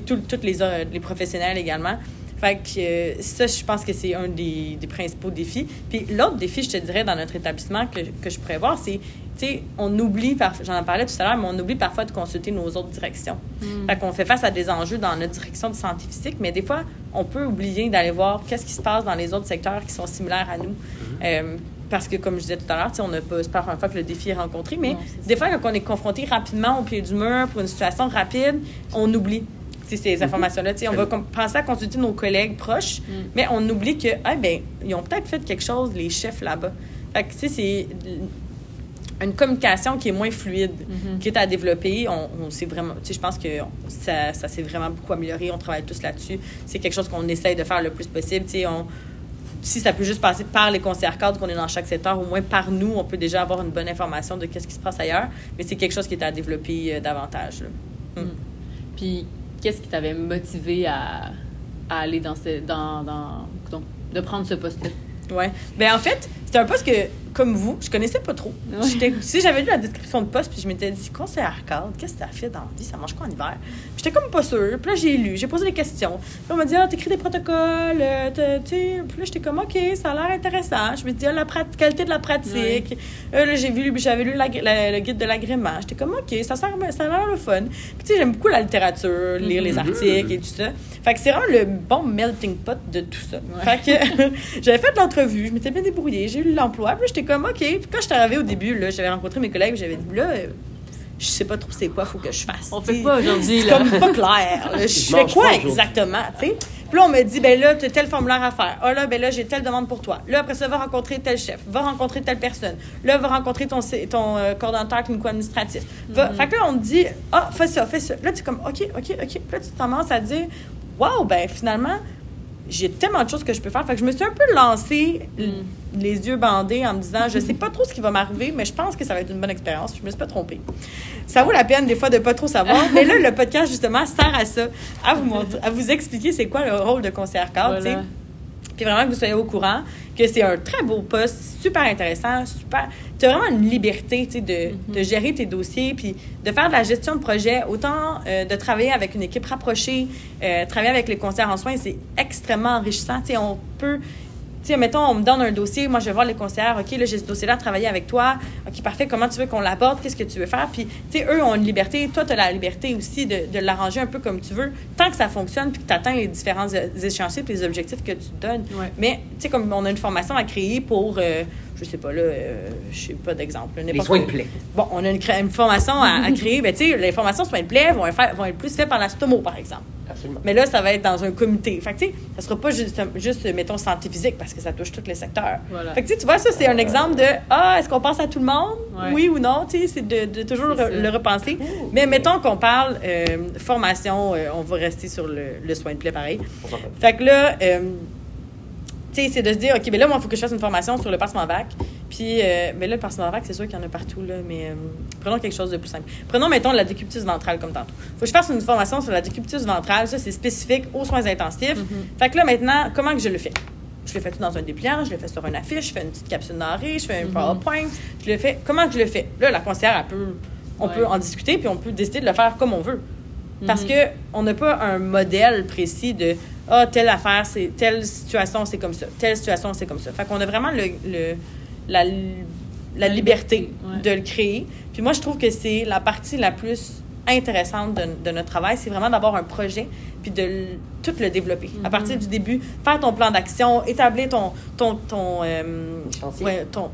tous les, les professionnels également. Fait que ça, je pense que c'est un des, des, principaux défis. Puis l'autre défi, je te dirais, dans notre établissement que, que je pourrais voir, c'est on oublie, j'en ai parlé tout à l'heure, mais on oublie parfois de consulter nos autres directions. Mm. Fait qu'on fait face à des enjeux dans notre direction de santé physique, mais des fois, on peut oublier d'aller voir qu'est-ce qui se passe dans les autres secteurs qui sont similaires à nous. Mm-hmm. Euh, parce que, comme je disais tout à l'heure, on n'a pas, c'est pas la fois que le défi est rencontré, mais des fois, quand on est confronté rapidement au pied du mur pour une situation rapide, on oublie ces mm-hmm. informations-là. On va penser à consulter nos collègues proches, mm. mais on oublie que, ah, ben, ils ont peut-être fait quelque chose, les chefs là-bas. Fait que, tu sais, c'est une communication qui est moins fluide, mhm. qui est à développer. On, on vraiment, tu sais, je pense que ça, ça s'est vraiment beaucoup amélioré. On travaille tous là-dessus. C'est quelque chose qu'on essaye de faire le plus possible. Tu sais, on, si ça peut juste passer par les conseillers cadres qu'on est dans chaque secteur, au moins par nous, on peut déjà avoir une bonne information de qu'est-ce qui se passe ailleurs. Mais c'est quelque chose qui est à développer euh, davantage. Mm. Puis, qu'est-ce qui t'avait motivé à, à, aller dans ce, dans, dans, de prendre ce poste-là? Oui. Bien, en fait, c'était un poste que comme vous, je connaissais pas trop. Si j'avais lu la description de poste, puis je m'étais dit, conseiller arcade, qu'est-ce que ça fait dans la vie? Ça mange quoi en hiver? J'étais comme pas sûre. Puis là, j'ai lu, j'ai posé des questions. Puis on m'a dit, ah, t'écris des protocoles, euh, tu sais. Puis là, j'étais comme, OK, ça a l'air intéressant. Je me dis, ah, la qualité de la pratique. Euh, là, j'ai vu, j'avais lu le guide de l'agrément. J'étais comme, OK, ça, ça a l'air le fun. Puis tu sais, j'aime beaucoup la littérature, lire les mm-hmm. articles et tout ça. Fait que c'est vraiment le bon melting pot de tout ça. Fait que j'avais fait l'entrevue, je m'étais bien débrouillée, j'ai eu l'emploi. Puis j'étais comme, OK. Puis quand j'étais arrivée au début, là, j'avais rencontré mes collègues, j'avais dit, là, je sais pas trop c'est quoi, faut que je fasse. On fait quoi aujourd'hui, C'est comme pas clair. je fais quoi exactement, tu sais? Puis là, on me dit, ben là, tu as tel formulaire à faire. Ah là, ben là, j'ai telle demande pour toi. Là, après ça, va rencontrer tel chef, va rencontrer telle personne. Là, va rencontrer ton, ton euh, coordonnateur clinico-administratif. Mm-hmm. Fait que là, on te dit, ah, fais ça, fais ça. Là, tu es comme, OK, OK, OK. Puis là, tu commences à dire, waouh, ben finalement, j'ai tellement de choses que je peux faire. Fait que je me suis un peu lancée mm. les yeux bandés en me disant, je sais pas trop ce qui va m'arriver, mais je pense que ça va être une bonne expérience. Je me suis pas trompée. Ça vaut la peine des fois de pas trop savoir. mais là, le podcast, justement, sert à ça, à vous, montrer, à vous expliquer c'est quoi le rôle de conseiller cadre, Puis vraiment que vous soyez au courant que c'est un très beau poste, super intéressant, super. Tu as vraiment une liberté de, mm-hmm. de, gérer tes dossiers, puis de faire de la gestion de projet, autant euh, de travailler avec une équipe rapprochée, euh, travailler avec les conseillers en soins, c'est extrêmement enrichissant. sais, on peut sais, mettons, on me donne un dossier, moi, je vais voir les conseillers, OK, là, j'ai ce dossier-là à travailler avec toi. OK, parfait, comment tu veux qu'on l'aborde? Qu'est-ce que tu veux faire? Puis, tu sais, eux ont une liberté. Toi, tu as la liberté aussi de, de l'arranger un peu comme tu veux, tant que ça fonctionne puis que tu atteins les différents échéanciers et les objectifs que tu te donnes. Mais, tu sais, comme on a une formation à créer pour, euh, je sais pas, là, euh, je sais pas d'exemple. Les soins de plaie. Bon, on a une, formation à, à créer. Ben, tu sais, les formations soins de plaie vont, être fait- vont être plus faites par la stomo, par exemple. Absolument. Mais là, ça va être dans un comité. Fait que, tu sais, ça sera pas juste, juste, mettons, santé physique parce que ça touche tous les secteurs. Voilà. Fait que, tu vois, ça, c'est un exemple de Ah, est-ce qu'on pense à tout le monde? Ouais. Oui ou non Tu sais, c'est de, de toujours le repenser. Mais mettons qu'on parle euh, formation, euh, on va rester sur le, le soin de plaie pareil. Fait que là, euh, sais, c'est de se dire, OK, mais là, moi, il faut que je fasse une formation sur le pansement vac. Puis, euh, mais là, le pansement vac, c'est sûr qu'il y en a partout, là, mais euh, prenons quelque chose de plus simple. Prenons, mettons, la décubitus ventrale comme tantôt. faut que je fasse une formation sur la décubitus ventrale. Ça, c'est spécifique aux soins intensifs. Fait que là, maintenant, comment que je le fais? Je le fais tout dans un dépliant, je le fais sur une affiche, je fais une petite capsule narrée, je fais un PowerPoint, je le fais. Comment que je le fais? Là, la conseillère, elle peut, on Ouais. peut en discuter, puis on peut décider de le faire comme on veut. Parce Mhm. que on n'a pas un modèle précis de ah telle affaire c'est telle situation c'est comme ça telle situation c'est comme ça fait qu'on a vraiment le, le- la, la liberté ouais. de le créer puis moi je trouve que c'est la partie la plus intéressante de, de notre travail c'est vraiment d'avoir un projet puis de le- tout le développer à partir du début faire ton plan d'action établir ton ton ton euh, Échéancier. ouais, ton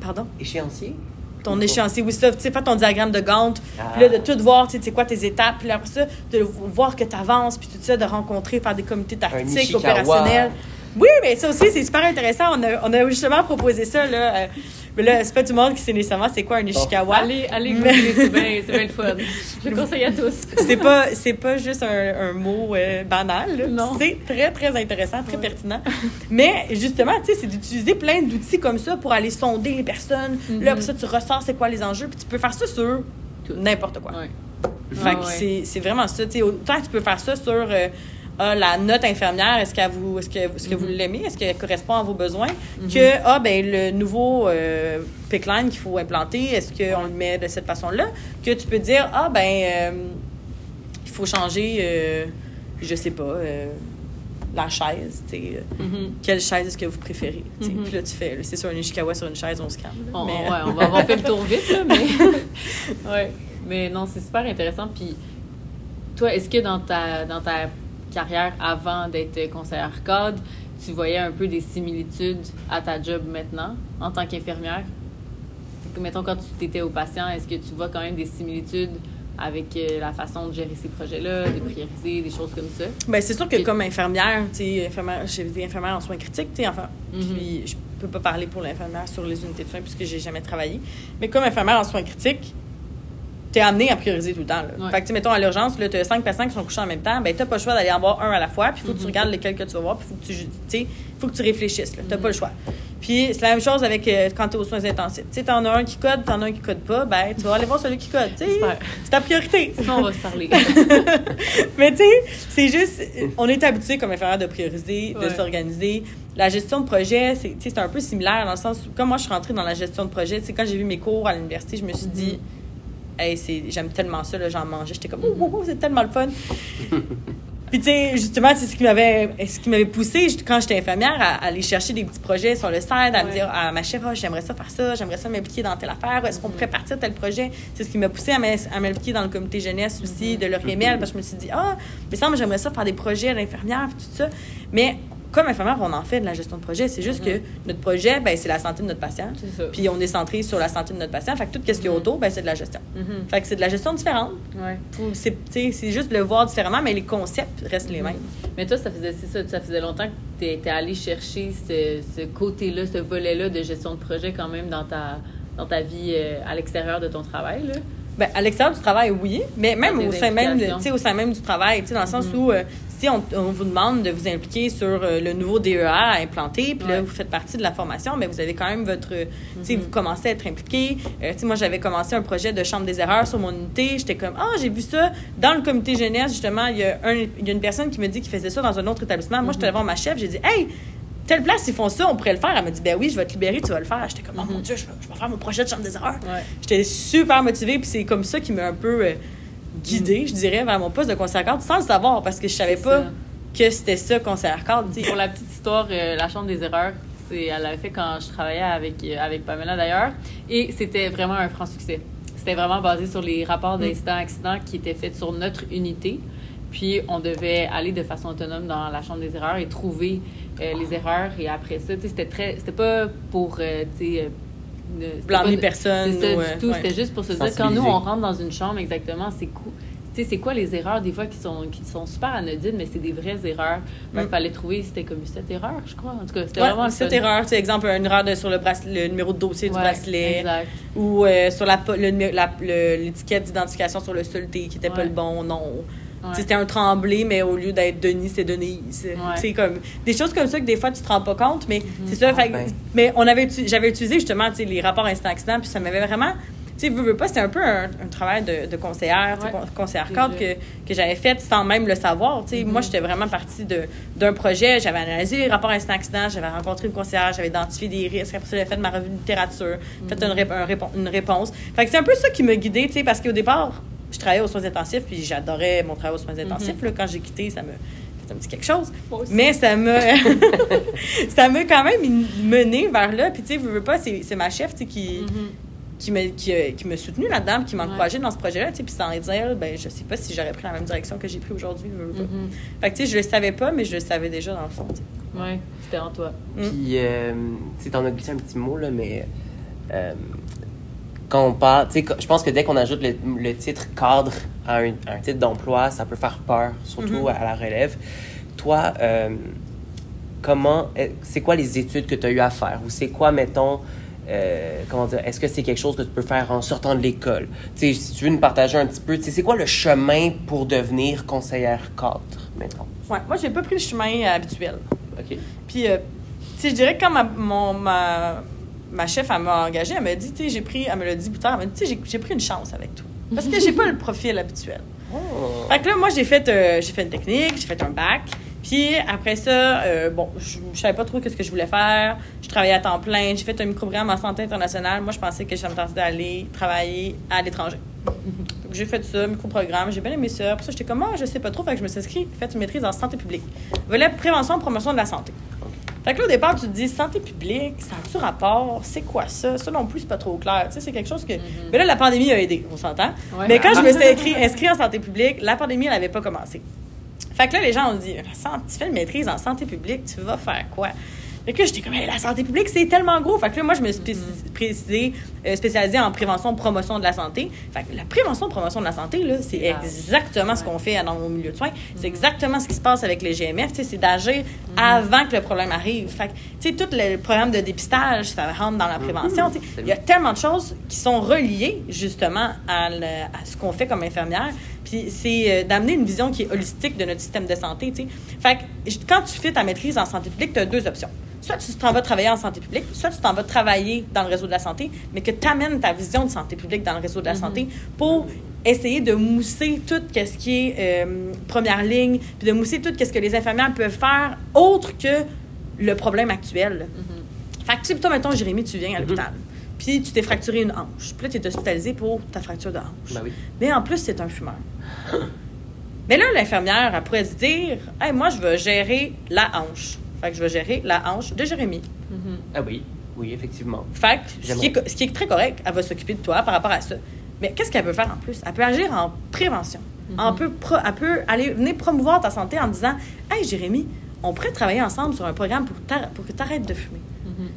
pardon? Échéancier? Ton échéancier, oui, ça, tu sais, faire ton diagramme de Gantt, Ah. puis là, de tout voir, tu sais, c'est quoi tes étapes, puis là, après ça, de voir que tu avances, puis tout ça, de rencontrer, faire des comités tactiques, opérationnels. Oui, mais ça aussi, c'est super intéressant. On a, on a justement proposé ça, là. euh, mais là, c'est pas tout le monde qui sait nécessairement c'est quoi un Ishikawa. Allez, allez, Mais- c'est bien, c'est bien le fun. Je le conseille à tous. c'est pas c'est pas juste un, un mot euh, banal c'est très très intéressant très pertinent mais justement tu sais c'est d'utiliser plein d'outils comme ça pour aller sonder les personnes là après ça tu ressors c'est quoi les enjeux puis tu peux faire ça sur n'importe quoi Ouais. fait Ah que ouais. c'est c'est vraiment ça tu sais autant que tu peux faire ça sur euh, ah, la note infirmière, est-ce qu'elle vous, est-ce que, est-ce que vous Mm-hmm. l'aimez, est-ce qu'elle correspond à vos besoins, que ah ben le nouveau euh, pick line qu'il faut implanter, est-ce qu'on le met de cette façon-là, que tu peux dire ah ben euh, il faut changer, euh, je sais pas, euh, la chaise, tu sais, euh, Mhm. quelle chaise est-ce que vous préférez? Puis là tu fais, c'est sur un Ishikawa sur une chaise, on se calme. On, Mais, ouais, on va avoir fait le tour vite, là, mais. ouais. Mais non, c'est super intéressant. Puis, toi, est-ce que dans ta, dans ta carrière avant d'être conseillère cadre, tu voyais un peu des similitudes à ta job maintenant en tant qu'infirmière? Mettons, quand tu étais au patient, est-ce que tu vois quand même des similitudes avec euh, la façon de gérer ces projets-là, de prioriser, des choses comme ça? Ben, c'est sûr que comme infirmière, tu infirmière, j'ai été infirmière en soins critiques, tu sais, enfin, Mhm. puis je peux pas parler pour l'infirmière sur les unités de soins puisque j'ai jamais travaillé. Mais comme infirmière en soins critiques, t'es amené à prioriser tout le temps. Là. Ouais. Fait que, mettons, à l'urgence, là, t'as cinq patients qui sont couchés en même temps, ben, t'as pas le choix d'aller en voir un à la fois, puis faut que tu Mhm. regardes lesquels que tu vas voir, puis faut que tu, faut que tu réfléchisses, là. T'as pas le choix. Puis c'est la même chose avec euh, quand t'es aux soins intensifs. Tu sais, t'en as un qui code, t'en as un qui code pas, ben, tu vas aller voir celui qui code. C'est ta priorité. Sinon, on va se parler. Mais tu sais, c'est juste, on est habitué comme infirmière de prioriser, de s'organiser. La gestion de projet, c'est un peu similaire dans le sens où, comme moi, je suis rentrée dans la gestion de projet, tu sais, quand j'ai vu mes cours à l'université, je me suis dit, hey, c'est- j'aime tellement ça, là, j'en mangeais. J'étais comme, oh, oh, oh, c'est tellement le fun. Puis, tu sais, justement, c'est ce qui m'avait ce qui m'avait poussé quand j'étais infirmière à, à aller chercher des petits projets sur le site, à me dire à ma chef, Ah, j'aimerais ça faire ça, j'aimerais ça m'impliquer dans telle affaire, est-ce qu'on pourrait partir de tel projet? C'est ce qui m'a poussé à m'im- à m'impliquer dans le comité jeunesse aussi de l'Oriemel, parce que je me suis dit, ah, mais ça, moi, j'aimerais ça faire des projets à l'infirmière, tout ça. Mais comme infirmière, on en fait de la gestion de projet. C'est juste que notre projet, ben, c'est la santé de notre patient. Puis on est centré sur la santé de notre patient. Fait que tout ce qu'il y a autour, ben, c'est de la gestion. Mhm. Fait que c'est de la gestion différente. Ouais. C'est juste de le voir différemment, mais les concepts restent les mêmes. Mais toi, ça faisait, ça, ça faisait longtemps que tu étais allé chercher ce, ce côté-là, ce volet-là de gestion de projet quand même dans ta, dans ta vie euh, à l'extérieur de ton travail. Là? Ben, à l'extérieur du travail, oui, mais même au sein même, au sein même du travail, dans le sens Mhm. où euh, on, on vous demande de vous impliquer sur euh, le nouveau DEA à implanter, puis là, vous faites partie de la formation, mais vous avez quand même votre... euh, Mhm. vous commencez à être impliqué. Euh, moi, j'avais commencé un projet de chambre des erreurs sur mon unité. J'étais comme, ah, j'ai vu ça dans le comité jeunesse, justement. Il y, a un, il y a une personne qui me dit qu'il faisait ça dans un autre établissement. Moi, j'étais allée voir ma chef, j'ai dit, hey, telle place, ils font ça, on pourrait le faire. Elle m'a dit, ben oui, je vais te libérer, tu vas le faire. J'étais comme, oh mon Dieu, je vais, je vais faire mon projet de chambre des erreurs. Ouais. J'étais super motivée, puis c'est comme ça qui m'a un peu euh, guidée, je dirais, vers mon poste de conseiller cadre, sans le savoir, parce que je savais pas ça. que c'était ça, conseiller cadre. Pour la petite histoire, euh, la chambre des erreurs, c'est, elle l'avait fait quand je travaillais avec, euh, avec Pamela d'ailleurs. Et c'était vraiment un franc succès. C'était vraiment basé sur les rapports d'incidents-accidents qui étaient faits sur notre unité. Puis on devait aller de façon autonome dans la chambre des erreurs et trouver euh, les erreurs et après ça, c'était très, c'était pas pour, euh, Blâmer pas- personne. C'est ça ou, du euh, tout. ouais. C'était juste pour se dire quand nous on rentre dans une chambre exactement, c'est sais, c'est quoi les erreurs des fois qui sont qui sont super anodines, mais c'est des vraies erreurs. Il Mm. fallait trouver c'était comme cette erreur, je crois. En tout cas, c'était Ouais, vraiment cette erreur, tu exemple, une erreur de- sur le, bracelet, le numéro de dossier du bracelet Exact. ou euh, sur la po- le numé- la- le- l'étiquette d'identification sur le seuleté qui n'était pas le bon nom. Ouais. C'était un tremblé, mais au lieu d'être Denis, c'est Denise. Ouais. Comme des choses comme ça que des fois tu te rends pas compte, mais c'est ça. Ah, fait ben. Mais on avait, uti- j'avais utilisé justement les rapports instant-accident, puis ça m'avait vraiment. Tu sais, veux, veux pas, c'était un peu un, un travail de, de conseillère, Ouais. con- conseillère cadre que, que j'avais fait sans même le savoir. Tu sais, Moi, j'étais vraiment partie de- d'un projet, j'avais analysé les rapports instant-accident, j'avais rencontré une conseillère, j'avais identifié des risques, après ça, j'avais fait de ma revue de littérature, fait une, rép- un répon- une réponse. Fait que c'est un peu ça qui m'a guidée, tu sais, parce qu'au départ, je travaillais aux soins intensifs, puis j'adorais mon travail aux soins intensifs. là. quand j'ai quitté, ça me fait un petit quelque chose. Moi aussi. Mais ça m'a ça m'a quand même mené vers là. Puis tu sais, veux, veux pas, c'est c'est ma chef qui, Mhm. qui me qui, a- qui m'a soutenu là-dedans, qui m'a Ouais. encouragé dans ce projet-là. Puis sans dire, ben je sais pas si j'aurais pris la même direction que j'ai pris aujourd'hui. Mhm. Fait que tu sais, je le savais pas, mais je le savais déjà dans le fond. tu sais. Ouais, c'était en toi. Mm. Puis, euh, tu sais, t'en as glissé un petit mot, là, mais euh, quand on parle, tu sais, je pense que dès qu'on ajoute le, le titre cadre à un, à un titre d'emploi, ça peut faire peur, surtout Mhm. à la relève. Toi, euh, comment, euh, c'est quoi les études que tu as eu à faire? Ou c'est quoi, mettons, euh, comment dire, est-ce que c'est quelque chose que tu peux faire en sortant de l'école? Tu si tu veux nous partager un petit peu, tu sais, c'est quoi le chemin pour devenir conseillère cadre, mettons? Ouais, moi, j'ai pas pris le chemin habituel. OK. Puis, euh, tu sais, je dirais que quand ma, mon, ma, ma chef, elle m'a engagée, elle m'a dit, tu sais, j'ai pris, elle me l'a dit plus tard, elle m'a dit, tu sais, j'ai- pris une chance avec toi. Parce que j'ai pas le profil habituel. Oh. Fait que là, moi, j'ai fait, euh, j'ai fait une technique, j'ai fait un bac. Puis après ça, euh, bon, je, je savais pas trop qu'est-ce que je voulais faire. Je travaillais à temps plein. J'ai fait un microprogramme en santé internationale. Moi, je pensais que ça me tentait d'aller travailler à l'étranger. Donc, j'ai fait ça, microprogramme. J'ai bien aimé ça. Pour ça, j'étais comme, ah, je sais pas trop. Fait que je me suis inscrite, fait une maîtrise en santé publique. Volet prévention et promotion de la santé. Fait que là, au départ, tu te dis santé publique, ça a-tu rapport? C'est quoi ça? Ça non plus, c'est pas trop clair. Tu sais, c'est quelque chose que. Mais là, la pandémie a aidé, on s'entend. Ouais. Mais quand je me suis inscrit, inscrit en santé publique, la pandémie, elle n'avait pas commencé. Fait que là, les gens ont dit santé- Tu fais une maîtrise en santé publique, tu vas faire quoi? Fait que là, j'étais comme, la santé publique, c'est tellement gros. Fait que là, moi, je me suis précisé, euh, spécialisée en prévention, promotion de la santé. Fait que la prévention, promotion de la santé, là, c'est exactement ce qu'on fait dans nos milieux de soins. C'est exactement ce qui se passe avec les GMF. C'est d'agir Mm. avant que le problème arrive. Fait que, tu sais, tout le programme de dépistage, ça rentre dans la prévention. Tu sais, Il y a tellement de choses qui sont reliées, justement, à, le- à ce qu'on fait comme infirmière. Puis c'est euh, d'amener une vision qui est holistique de notre système de santé. Fait que quand tu fais ta maîtrise en santé publique, tu as deux options. Soit tu t'en vas travailler en santé publique, soit tu t'en vas travailler dans le réseau de la santé, mais que tu amènes ta vision de santé publique dans le réseau de la santé pour essayer de mousser tout ce qui est euh, première ligne, puis de mousser tout ce que les infirmières peuvent faire autre que le problème actuel. Fait que, tu sais, toi, mettons, Jérémy, tu viens à l'hôpital, puis tu t'es fracturé une hanche. Puis là, tu es hospitalisé pour ta fracture de hanche. Ben oui. Mais en plus, c'est un fumeur. Mais là, l'infirmière, elle pourrait se dire hey, moi, je vais gérer la hanche. Fait que je vais gérer la hanche de Jérémy. Ah oui, oui, effectivement. Fait que, ce qui, est, co- ce qui est très correct, elle va s'occuper de toi par rapport à ça. Mais qu'est-ce qu'elle peut faire en plus? Elle peut agir en prévention. Elle, peut pro- elle peut aller venir promouvoir ta santé en disant Hey, Jérémy, on pourrait travailler ensemble sur un programme pour, pour que tu arrêtes de fumer.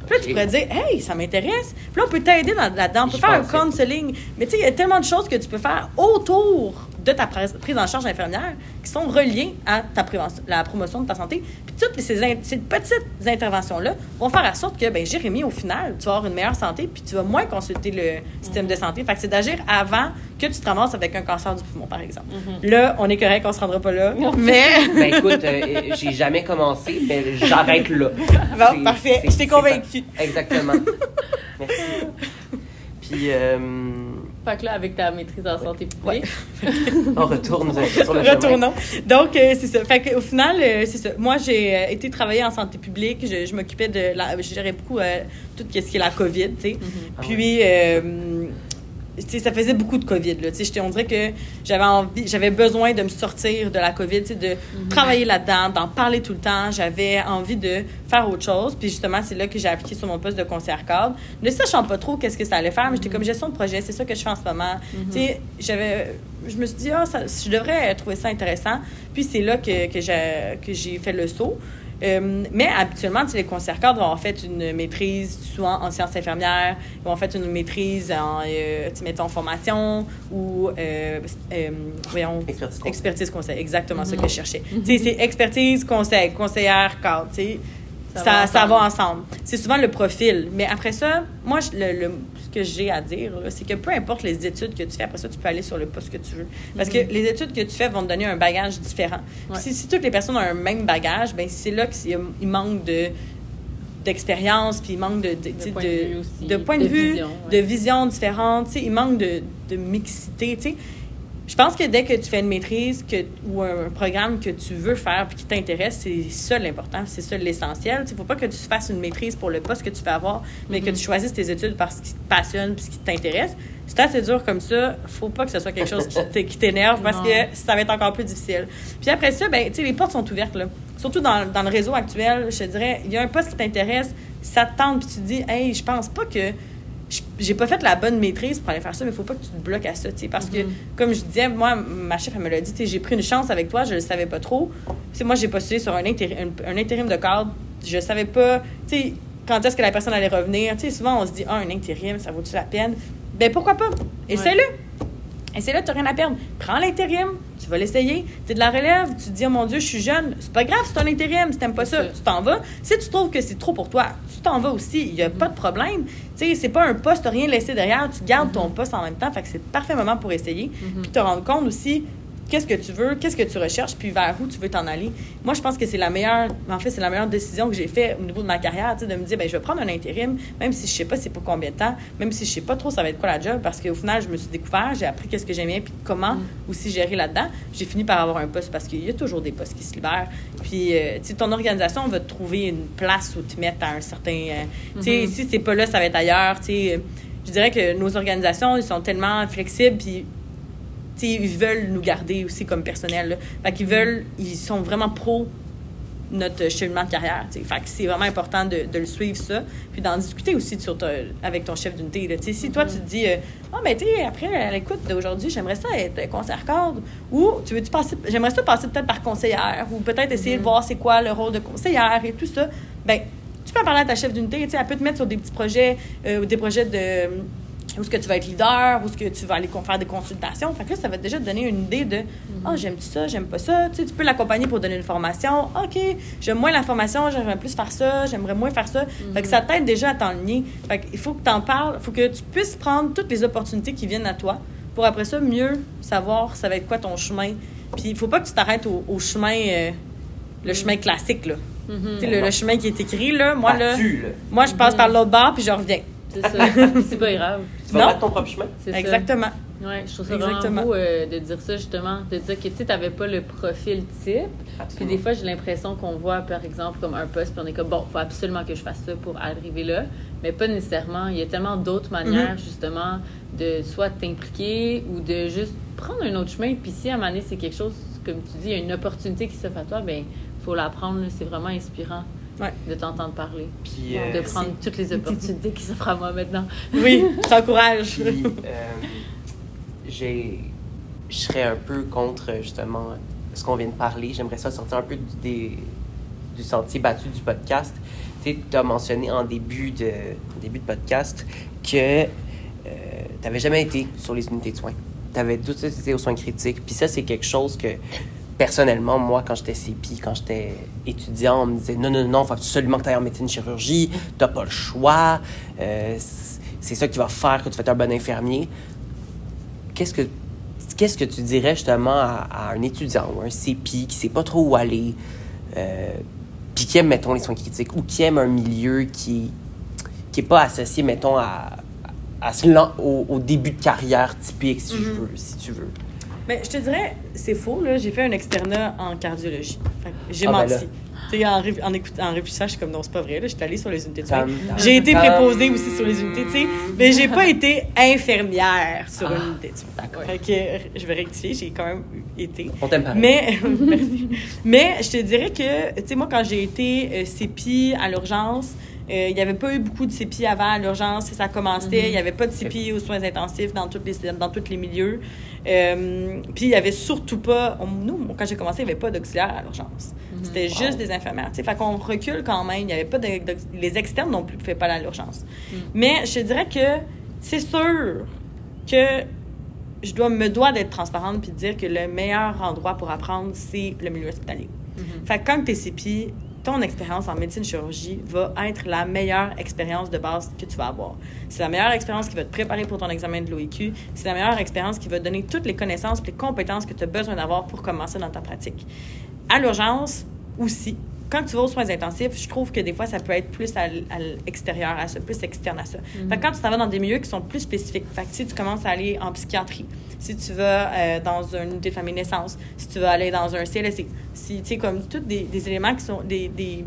Puis là, tu pourrais dire, hey, ça m'intéresse. Puis là, on peut t'aider dans- là-dedans. On peut faire un counseling. Mais tu sais, il y a tellement de choses que tu peux faire autour de ta prise en charge infirmière qui sont reliées à ta la promotion de ta santé. Puis toutes ces, in- ces petites interventions-là vont faire en sorte que, ben Jérémy, au final, tu vas avoir une meilleure santé puis tu vas moins consulter le système de santé. Fait que c'est d'agir avant que tu te ramasses avec un cancer du poumon, par exemple. Là, on est correct, on se rendra pas là. Mais. Ben écoute, euh, j'ai jamais commencé, mais j'arrête là. Bon, parfait. Je t'ai c'est convaincu. ça. Exactement. Merci. Puis, euh, Fait que là, avec ta maîtrise en santé publique, on retourne sur le chemin. Retournons. Donc, euh, c'est ça. Fait qu'au final, euh, c'est ça. Moi, j'ai euh, été travailler en santé publique. Je, je m'occupais de la. Je gérais beaucoup euh, tout ce qui est la COVID, tu sais. Ah Puis, euh, sais, ça faisait beaucoup de COVID, là. Tu sais, j'étais- on dirait que j'avais envie, j'avais besoin de me sortir de la COVID, de travailler là-dedans, d'en parler tout le temps. J'avais envie de faire autre chose. Puis, justement, c'est là que j'ai appliqué sur mon poste de conseillère cadre. Ne sachant pas trop qu'est-ce que ça allait faire, mais j'étais comme gestion de projet, c'est ça que je fais en ce moment. Sais, j'avais je me suis dit, ah, ça- je devrais trouver ça intéressant. Puis c'est là que, que j'ai que j'ai fait le saut. Euh, mais habituellement, les conseillères cadres vont avoir fait une maîtrise, souvent en sciences infirmières, ils vont avoir fait une maîtrise en, euh, mettons, formation ou, euh, euh, voyons, Expertise conseil. expertise conseil. Exactement ce que je cherchais. Tu sais, c'est expertise, conseil, conseillère, cadre, tu sais. Ça Ça, va ça, ensemble. va ensemble. C'est souvent le profil. Mais après ça, moi, je- le, le- ce que j'ai à dire, c'est que peu importe les études que tu fais, après ça, tu peux aller sur le poste que tu veux. Parce que les études que tu fais vont te donner un bagage différent. Ouais. Si, si toutes les personnes ont un même bagage, ben c'est là qu'il manque de d'expérience, puis il manque de, de, sais, point de vue aussi, de point de, de vue, vision, de ouais. vision différente. Il manque de, de mixité. tu sais. Je pense que dès que tu fais une maîtrise que, ou un programme que tu veux faire puis qui t'intéresse, c'est ça l'important, c'est ça l'essentiel. Il ne faut pas que tu fasses une maîtrise pour le poste que tu veux avoir, mais Mm-hmm. que tu choisisses tes études parce qu'ils te passionnent puis ce qui t'intéresse. C'est assez dur comme ça. faut pas que ce soit quelque chose qui t'énerve parce que ça va être encore plus difficile. Puis après ça, ben, tu sais, les portes sont ouvertes. Là. Surtout dans, dans le réseau actuel, je te dirais, il y a un poste qui t'intéresse, ça te tente, puis tu te dis, hey, je pense pas que j'ai pas fait la bonne maîtrise pour aller faire ça, mais il faut pas que tu te bloques à ça, tu sais, parce que, comme je disais, moi, ma chef, elle me l'a dit, tu sais, j'ai pris une chance avec toi, je le savais pas trop. Tu moi, j'ai postulé sur un intérim, un, un intérim de cadre, je savais pas, tu sais, quand est-ce que la personne allait revenir. Tu sais, souvent, on se dit, ah, un intérim, ça vaut-tu la peine? Ben, pourquoi pas? Essaie-le! Essaie-le, tu rien à perdre. Prends l'intérim, tu vas l'essayer. Tu es de la relève, tu te dis, oh mon Dieu, je suis jeune. C'est pas grave, c'est un intérim. Si t'aimes pas ça, tu t'en vas. Si tu trouves que c'est trop pour toi, tu t'en vas aussi. Il y a pas de problème. Tu sais, c'est pas un poste, t'as rien laissé derrière. Tu gardes ton poste en même temps. Fait que c'est le parfait moment pour essayer. Puis te rendre compte aussi qu'est-ce que tu veux, qu'est-ce que tu recherches, puis vers où tu veux t'en aller. Moi, je pense que c'est la meilleure, en fait, c'est la meilleure décision que j'ai faite au niveau de ma carrière, de me dire, ben, je vais prendre un intérim, même si je sais pas c'est pour combien de temps, même si je sais pas trop ça va être quoi la job, parce qu'au final, je me suis découvert, j'ai appris qu'est-ce que j'aimais, puis comment aussi gérer là-dedans. J'ai fini par avoir un poste parce qu'il y a toujours des postes qui se libèrent. Puis, euh, tu sais, ton organisation va te trouver une place où te mettre à un certain, euh, tu sais, si c'est pas là, ça va être ailleurs, tu sais. Je dirais que nos organisations, ils sont tellement flexibles, puis ils veulent nous garder aussi comme personnel. Là. Fait qu'ils veulent, ils sont vraiment pro notre cheminement de carrière. tu sais. Fait que c'est vraiment important de, de le suivre ça, puis d'en discuter aussi sur ta- avec ton chef d'unité. là. Si toi, tu te dis, euh, ah, mais tu sais, après, à l'écoute d'aujourd'hui, j'aimerais ça être conseillère cadre, ou tu veux-tu passer, j'aimerais ça passer peut-être par conseillère, ou peut-être essayer de voir c'est quoi le rôle de conseillère et tout ça, ben tu peux en parler à ta chef d'unité, elle peut te mettre sur des petits projets, euh, ou des projets de où est-ce que tu vas être leader, où est-ce que tu vas aller faire des consultations? Fait que là, ça va déjà te donner une idée de « Ah, j'aime ça, j'aime pas ça. » Tu sais, tu peux l'accompagner pour donner une formation. « OK, j'aime moins la formation, j'aimerais plus faire ça, j'aimerais moins faire ça. Fait que ça t'aide déjà à t'enligner. Fait qu'il faut que tu en parles, il faut que tu puisses prendre toutes les opportunités qui viennent à toi pour après ça mieux savoir ça va être quoi ton chemin. Puis il faut pas que tu t'arrêtes au, au chemin, euh, le chemin classique, là. Tu sais, le, le chemin qui est écrit, là. Moi, là, moi je passe par l'autre bord puis je reviens. C'est ça. c'est pas grave. Tu vas battre ton propre chemin. C'est ça. Exactement. Ouais, je trouve ça Exactement. vraiment beau euh, de dire ça, justement. De dire que tu n'avais pas le profil type. Puis Absolument. des fois, j'ai l'impression qu'on voit, par exemple, comme un poste, puis on est comme, bon, il faut absolument que je fasse ça pour arriver là. Mais pas nécessairement. Il y a tellement d'autres manières, justement, de soit t'impliquer ou de juste prendre un autre chemin. Puis si à un moment donné, c'est quelque chose, comme tu dis, il y a une opportunité qui s'offre à toi, ben il faut la prendre. C'est vraiment inspirant Ouais. de t'entendre parler. Puis, de euh, prendre toutes les opportunités qui s'offrent à moi maintenant. Oui, je t'encourage. Puis, euh, j'ai, je serais un peu contre justement ce qu'on vient de parler. J'aimerais ça sortir un peu du, des- du sentier battu du podcast. Tu as mentionné en début de, en début de podcast que tu n'avais jamais été sur les unités de soins. Tu avais tout ça, été aux soins critiques. Puis ça, c'est quelque chose que, personnellement, moi, quand j'étais CPI, quand j'étais étudiant, on me disait non, non, non, il faut absolument que tu ailles en médecine chirurgie, tu pas le choix, euh, c'est- ça qui va faire que tu vas être un bon infirmier. Qu'est-ce que, qu'est-ce que tu dirais justement à, à un étudiant ou un CPI qui sait pas trop où aller, euh, puis qui aime, mettons, les soins critiques ou qui aime un milieu qui qui est pas associé, mettons, à, au, au début de carrière typique, si, je veux, si tu veux? Mais je te dirais, c'est faux, là. J'ai fait un externat en cardiologie. J'ai Ah, ben menti. sais, en, ré- en, écoute- en réfléchissant, je suis comme non, c'est pas vrai. Suis allée sur les unités de soins. J'ai été préposée aussi sur les unités, tu sais. Mais j'ai pas été infirmière sur Ah, une unité de soins. Fait que euh, je vais rectifier, j'ai quand même été. On t'aime pareil. Mais. Mais je te dirais que, tu sais, moi, quand j'ai été euh, CPI à l'urgence, euh, il n'y avait pas eu beaucoup de CPI avant à l'urgence, ça commençait. Il n'y avait pas de CPI aux soins intensifs dans, toutes les, dans tous les milieux. Euh, puis il n'y avait surtout pas, on- nous, quand j'ai commencé, il n'y avait pas d'auxiliaire à l'urgence. C'était juste des infirmières. tu sais. Fait qu'on recule quand même. Il y avait pas de, de- les externes non plus ne pouvaient pas aller à l'urgence. Mais je dirais que c'est sûr que je dois, me dois d'être transparente puis de dire que le meilleur endroit pour apprendre, c'est le milieu hospitalier. Fait que quand tu es CPI, ton expérience en médecine chirurgie va être la meilleure expérience de base que tu vas avoir. C'est la meilleure expérience qui va te préparer pour ton examen de l'OIQ. C'est la meilleure expérience qui va te donner toutes les connaissances et les compétences que tu as besoin d'avoir pour commencer dans ta pratique. À l'urgence aussi, quand tu vas aux soins intensifs, je trouve que des fois, ça peut être plus à, l'extérieur à ça, plus externe à ça. Fait que quand tu t'en vas dans des milieux qui sont plus spécifiques, fait que si tu commences à aller en psychiatrie, si tu vas euh, dans une unité de famille naissance, si tu vas aller dans un CLSC, si, tu sais, comme tous des, des éléments qui sont des, des,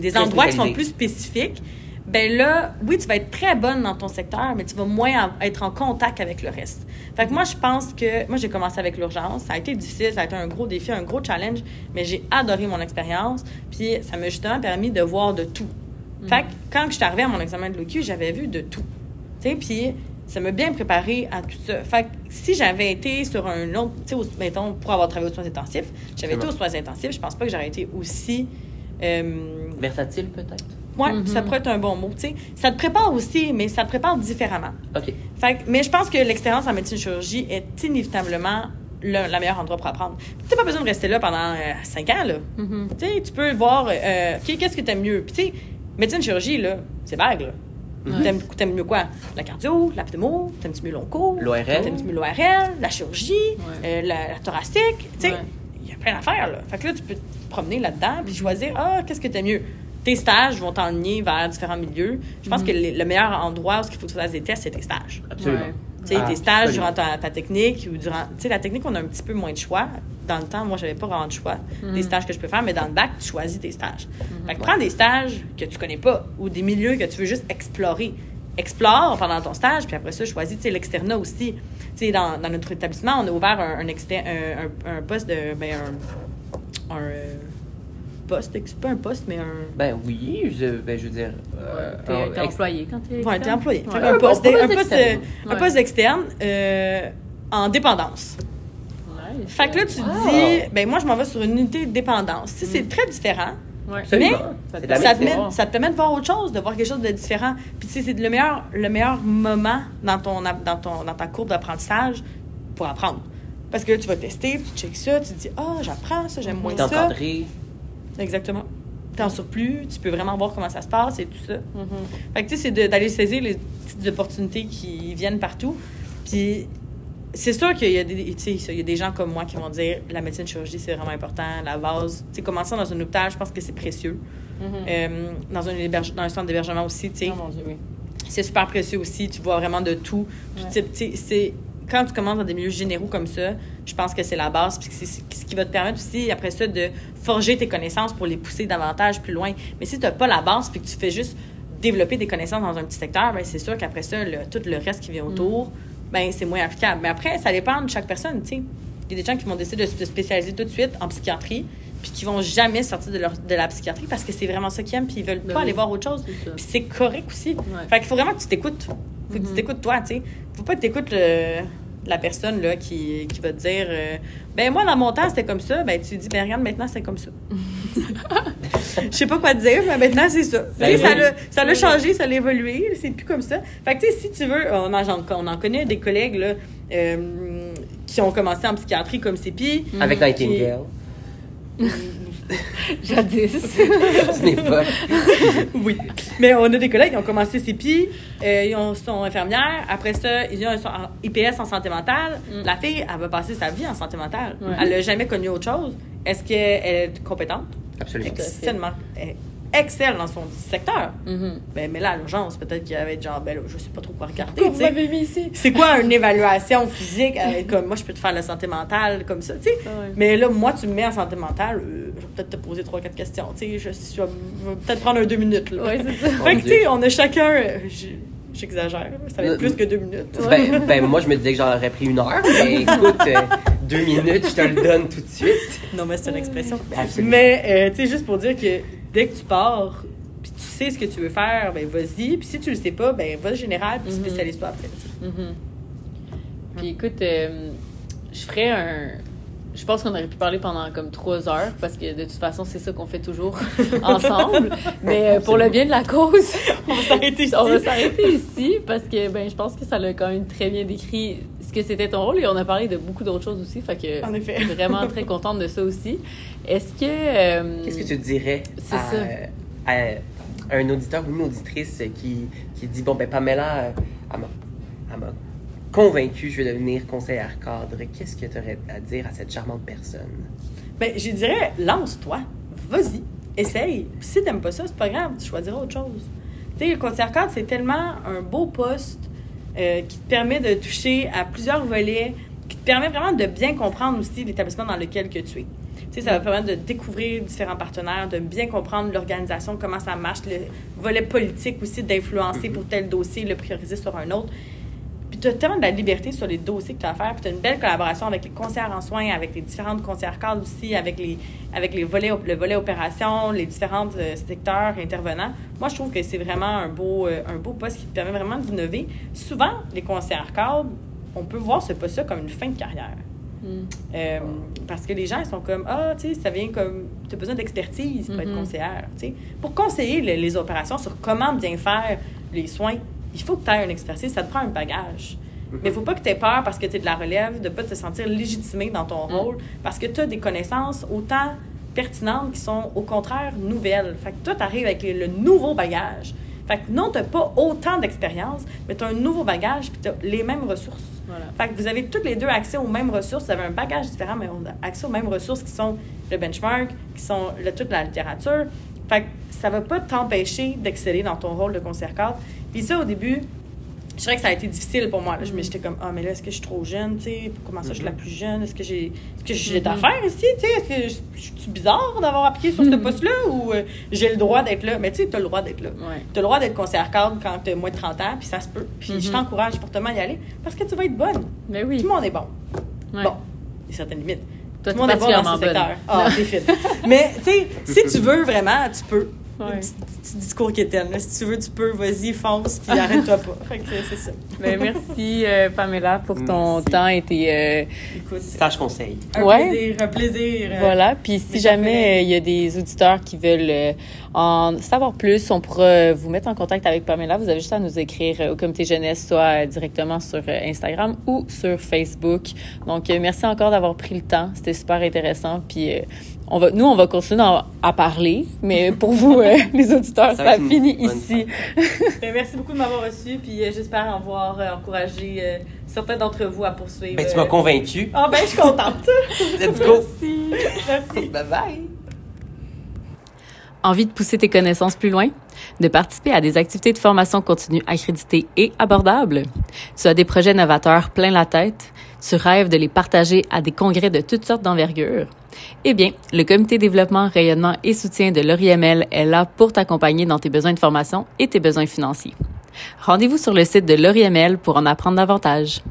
des, endroits qui sont plus spécifiques, ben là, oui, tu vas être très bonne dans ton secteur, mais tu vas moins être en contact avec le reste. Fait que moi, je pense que... Moi, j'ai commencé avec l'urgence. Ça a été difficile, ça a été un gros défi, un gros challenge, mais j'ai adoré mon expérience. Puis ça m'a justement permis de voir de tout. Fait que quand je suis arrivée à mon examen de l'OQ, j'avais vu de tout. Tu sais, puis ça m'a bien préparé à tout ça. Fait que si j'avais été sur un autre... Tu sais, mettons, pour avoir travaillé aux soins intensifs, j'avais été aux soins intensifs, je pense pas que j'aurais été aussi... euh, Versatile, peut-être? Ouais, ça pourrait être un bon mot. tu sais. Ça te prépare aussi, mais ça te prépare différemment. OK. Fait que- mais je pense que l'expérience en médecine chirurgie est inévitablement le, la meilleure endroit pour apprendre. Tu n'as pas besoin de rester là pendant euh, cinq ans. Là. Tu sais, tu peux voir, euh, OK, qu'est-ce que tu aimes mieux? Puis, tu sais, médecine chirurgie, là, c'est vague. Là. T'aimes, t'aimes mieux quoi? La cardio, la pneumo, t'aimes-tu mieux l'onco? L'ORL. T'aimes-tu mieux l'ORL, la chirurgie, euh, la, la thoracique? Tu sais, Ouais. il y a plein d'affaires, là. Fait que là, tu peux promener là-dedans puis choisir, ah, qu'est-ce que t'aimes mieux? Tes stages vont t'enligner vers différents milieux. Je pense que le, le meilleur endroit où il faut que tu fasses des tests, c'est tes stages. Absolument. Ouais. Tu sais, Ah, tes stages absolument. durant ta, ta technique ou durant. Tu sais, la technique, on a un petit peu moins de choix. Dans le temps, moi, j'avais pas vraiment de choix des stages que je peux faire, mais dans le bac, tu choisis tes stages. Fait que prends des stages que tu connais pas ou des milieux que tu veux juste explorer. Explore pendant ton stage, puis après ça, choisis tu sais, l'externat aussi. Tu sais, dans, dans notre établissement, on a ouvert un, un, exter- un, un- un poste de. Ben, un. Un euh, poste, c'est pas un poste, mais un. Ben oui, je, ben, je veux dire... euh, T'es un t'es ex- employé quand t'es Ouais, t'es employé. Ouais. Un poste, un poste externe. un Ouais. poste externe euh, en dépendance. Ouais, Fait que là, tu te Wow. dis, ben moi, je m'en vais sur une unité de dépendance. Tu sais, c'est très différent. Ouais. Mais C'est de la ça te, met, ça te permet de voir autre chose, de voir quelque chose de différent. Puis tu sais, c'est le meilleur, le meilleur moment dans, ton, app- dans, ton, dans ta courbe d'apprentissage pour apprendre. Parce que là, tu vas tester, puis tu checkes ça, tu te dis, ah, j'apprends ça, j'aime moins ça. encadré. Exactement. T'es en surplus, tu peux vraiment voir comment ça se passe et tout ça. Mm-hmm. Fait que tu sais, c'est d'aller saisir les petites opportunités qui viennent partout. Puis c'est sûr qu'il y a des, il y a des gens comme moi qui vont dire la médecine chirurgie, c'est vraiment important, la base. Tu sais, commencer dans un hôpital, je pense que c'est précieux. Euh, dans, un héberge- dans un centre d'hébergement aussi, tu sais, Oh oui. c'est super précieux aussi. Tu vois vraiment de tout. tout Ouais. type, tu sais, c'est quand tu commences dans des milieux généraux comme ça, je pense que c'est la base, puis c'est ce qui va te permettre aussi, après ça, de forger tes connaissances pour les pousser davantage plus loin. Mais si tu n'as pas la base, puis que tu fais juste développer des connaissances dans un petit secteur, ben c'est sûr qu'après ça, le- tout le reste qui vient autour, ben c'est moins applicable. Mais après, ça dépend de chaque personne, tu sais. Il y a des gens qui vont décider de se spécialiser tout de suite en psychiatrie, puis qui vont jamais sortir de, leur, de la psychiatrie parce que c'est vraiment ça qu'ils aiment, puis ils veulent Ben pas oui. aller voir autre chose. Puis c'est correct aussi. Fait qu'il faut vraiment que tu t'écoutes. Faut que tu t'écoutes toi, tu sais. Faut pas que tu écoutes la personne là, qui, qui va te dire euh, Ben, moi, dans mon temps, c'était comme ça. Ben, tu dis Ben, regarde, maintenant, c'est comme ça. Je sais pas quoi te dire, mais maintenant, c'est ça. Ben ça oui. l'a- ça l'a changé, ça l'a évolué. C'est plus comme ça. Fait que, tu sais, si tu veux, on en, on en connaît des collègues là, euh, qui ont commencé en psychiatrie comme CPI. Avec Nightingale. Jadis. Ce n'est pas. Oui. Mais on a des collègues qui ont commencé CPI, euh, ils ont- sont infirmières. Après ça, ils ont un en- IPS en santé mentale. La fille, elle va passer sa vie en santé mentale. Ouais. Elle n'a jamais connu autre chose. Est-ce qu'elle est compétente? Absolument. Elle excelle dans son secteur. Mhm. Ben, mais là, à l'urgence, peut-être qu'il y avait genre, ben là, je sais pas trop quoi regarder. Vous m'avez mis ici? C'est quoi une évaluation physique? avec, comme moi, je peux te faire la santé mentale comme ça, tu sais. Ah ouais. Mais là, moi, tu me mets en santé mentale, euh, je vais peut-être te poser trois, quatre questions, tu sais. Je, je vais je vais peut-être prendre un deux minutes, là. Ouais, c'est ça. Fait que, tu sais, on a chacun. euh, J'exagère, ça va Euh, être plus que deux minutes. Ben, ben, moi, je me disais que j'en aurais pris une heure, mais écoute, euh, deux minutes, je te le donne tout de suite. Non, mais c'est une expression. Absolument. Mais, euh, tu sais, juste pour dire que dès que tu pars, puis tu sais ce que tu veux faire, ben vas-y. Puis si tu le sais pas, ben va général, puis Mhm. spécialise-toi après. Mhm. Puis écoute, euh, je ferais un, je pense qu'on aurait pu parler pendant comme trois heures parce que de toute façon, c'est ça qu'on fait toujours ensemble. Mais euh, pour le bien de la cause, on va s'arrêter ici. On va s'arrêter ici parce que ben, je pense que ça l'a quand même très bien décrit ce que c'était ton rôle et on a parlé de beaucoup d'autres choses aussi. Fait que en effet. je suis vraiment très contente de ça aussi. Est-ce que. Euh, Qu'est-ce que tu dirais à, à, un auditeur ou une auditrice qui, qui dit Bon, ben Pamela, euh, elle m'a convaincu je vais devenir conseillère cadre, qu'est-ce que tu aurais à dire à cette charmante personne? Bien, je dirais, lance-toi, vas-y, essaye. Puis si t'aimes pas ça, c'est pas grave, tu choisiras autre chose. Tu sais, le conseillère cadre, c'est tellement un beau poste euh, qui te permet de toucher à plusieurs volets, qui te permet vraiment de bien comprendre aussi l'établissement dans lequel que tu es. Tu sais, ça va permettre de découvrir différents partenaires, de bien comprendre l'organisation, comment ça marche, le volet politique aussi, d'influencer mm-hmm. pour tel dossier, le prioriser sur un autre tu as tellement de la liberté sur les dossiers que tu as à faire. Puis tu as une belle collaboration avec les conseillers en soins, avec les différentes conseillères cadres aussi, avec les, avec les volets, le volet opération, les différents euh, secteurs intervenants. Moi, je trouve que c'est vraiment un beau, euh, un beau poste qui te permet vraiment d'innover. Souvent, les conseillères cadres, on peut voir ce poste-là comme une fin de carrière. Mm. Euh, parce que les gens, ils sont comme, ah, tu sais, ça vient comme, tu as besoin d'expertise pour être mm-hmm. conseillère, tu sais. Pour conseiller les opérations sur comment bien faire les soins, il faut que tu aies une expertise, ça te prend un bagage. Mhm. Mais il ne faut pas que tu aies peur parce que tu es de la relève, de ne pas te sentir légitimé dans ton mhm. rôle, parce que tu as des connaissances autant pertinentes qui sont au contraire nouvelles. Fait que toi, tu arrives avec le nouveau bagage. Fait que non, tu n'as pas autant d'expérience, mais tu as un nouveau bagage puis tu as les mêmes ressources. Fait que vous avez toutes les deux accès aux mêmes ressources. Vous avez un bagage différent, mais accès aux mêmes ressources qui sont le benchmark, qui sont le, toute la littérature. Fait que ça ne va pas t'empêcher d'exceller dans ton rôle de concert cadre. Puis ça, au début, je dirais que ça a été difficile pour moi. Là. Je j'étais comme, ah, mais là, est-ce que je suis trop jeune, tu sais? Comment ça, je suis la mm-hmm. plus jeune? Est-ce que j'ai est-ce que j'ai d'affaires ici, tu sais? Est-ce que je, suis bizarre d'avoir appliqué sur ce mm-hmm. poste-là ou euh, j'ai le droit d'être là? Mais tu sais, tu as le droit d'être là. Tu as le droit d'être conseillère cadre quand tu as moins de 30 ans, puis ça se peut. Puis je mm-hmm. t'encourage fortement à y aller parce que tu vas être bonne. Mais oui. Tout le monde est bon. Bon, il y a certaines limites. Tout le monde est bon dans ce secteur. Ah, t'es fit. mais tu sais, si tu veux vraiment, tu peux. Ouais. Petit, discours qui est Si tu veux, tu peux, vas-y, fonce, puis arrête-toi pas. c'est ça. Ben, merci, euh, Pamela, pour ton temps et tes. Euh... Écoute, sage conseil. Un plaisir, un plaisir. Euh, voilà. Puis si jamais euh, il y a des auditeurs qui veulent en savoir plus, on pourra vous mettre en contact avec Pamela. Vous avez juste à nous écrire au comité jeunesse, soit directement sur Instagram ou sur Facebook. Donc, merci encore d'avoir pris le temps. C'était super intéressant. Puis on va, nous, on va continuer à, parler, mais pour vous, euh, les auditeurs, ça, finit ici. Ben, merci beaucoup de m'avoir reçu, puis euh, j'espère avoir euh, encouragé certains d'entre vous à poursuivre. Ben, tu m'as convaincu. Ah, ben, je suis contente. Let's go. Merci. Merci. Bye bye. Envie de pousser tes connaissances plus loin? De participer à des activités de formation continue accréditées et abordables? Tu as des projets novateurs plein la tête? Tu rêves de les partager à des congrès de toutes sortes d'envergure? Eh bien, le comité développement, rayonnement et soutien de l'ORIML est là pour t'accompagner dans tes besoins de formation et tes besoins financiers. Rendez-vous sur le site de l'ORIML pour en apprendre davantage.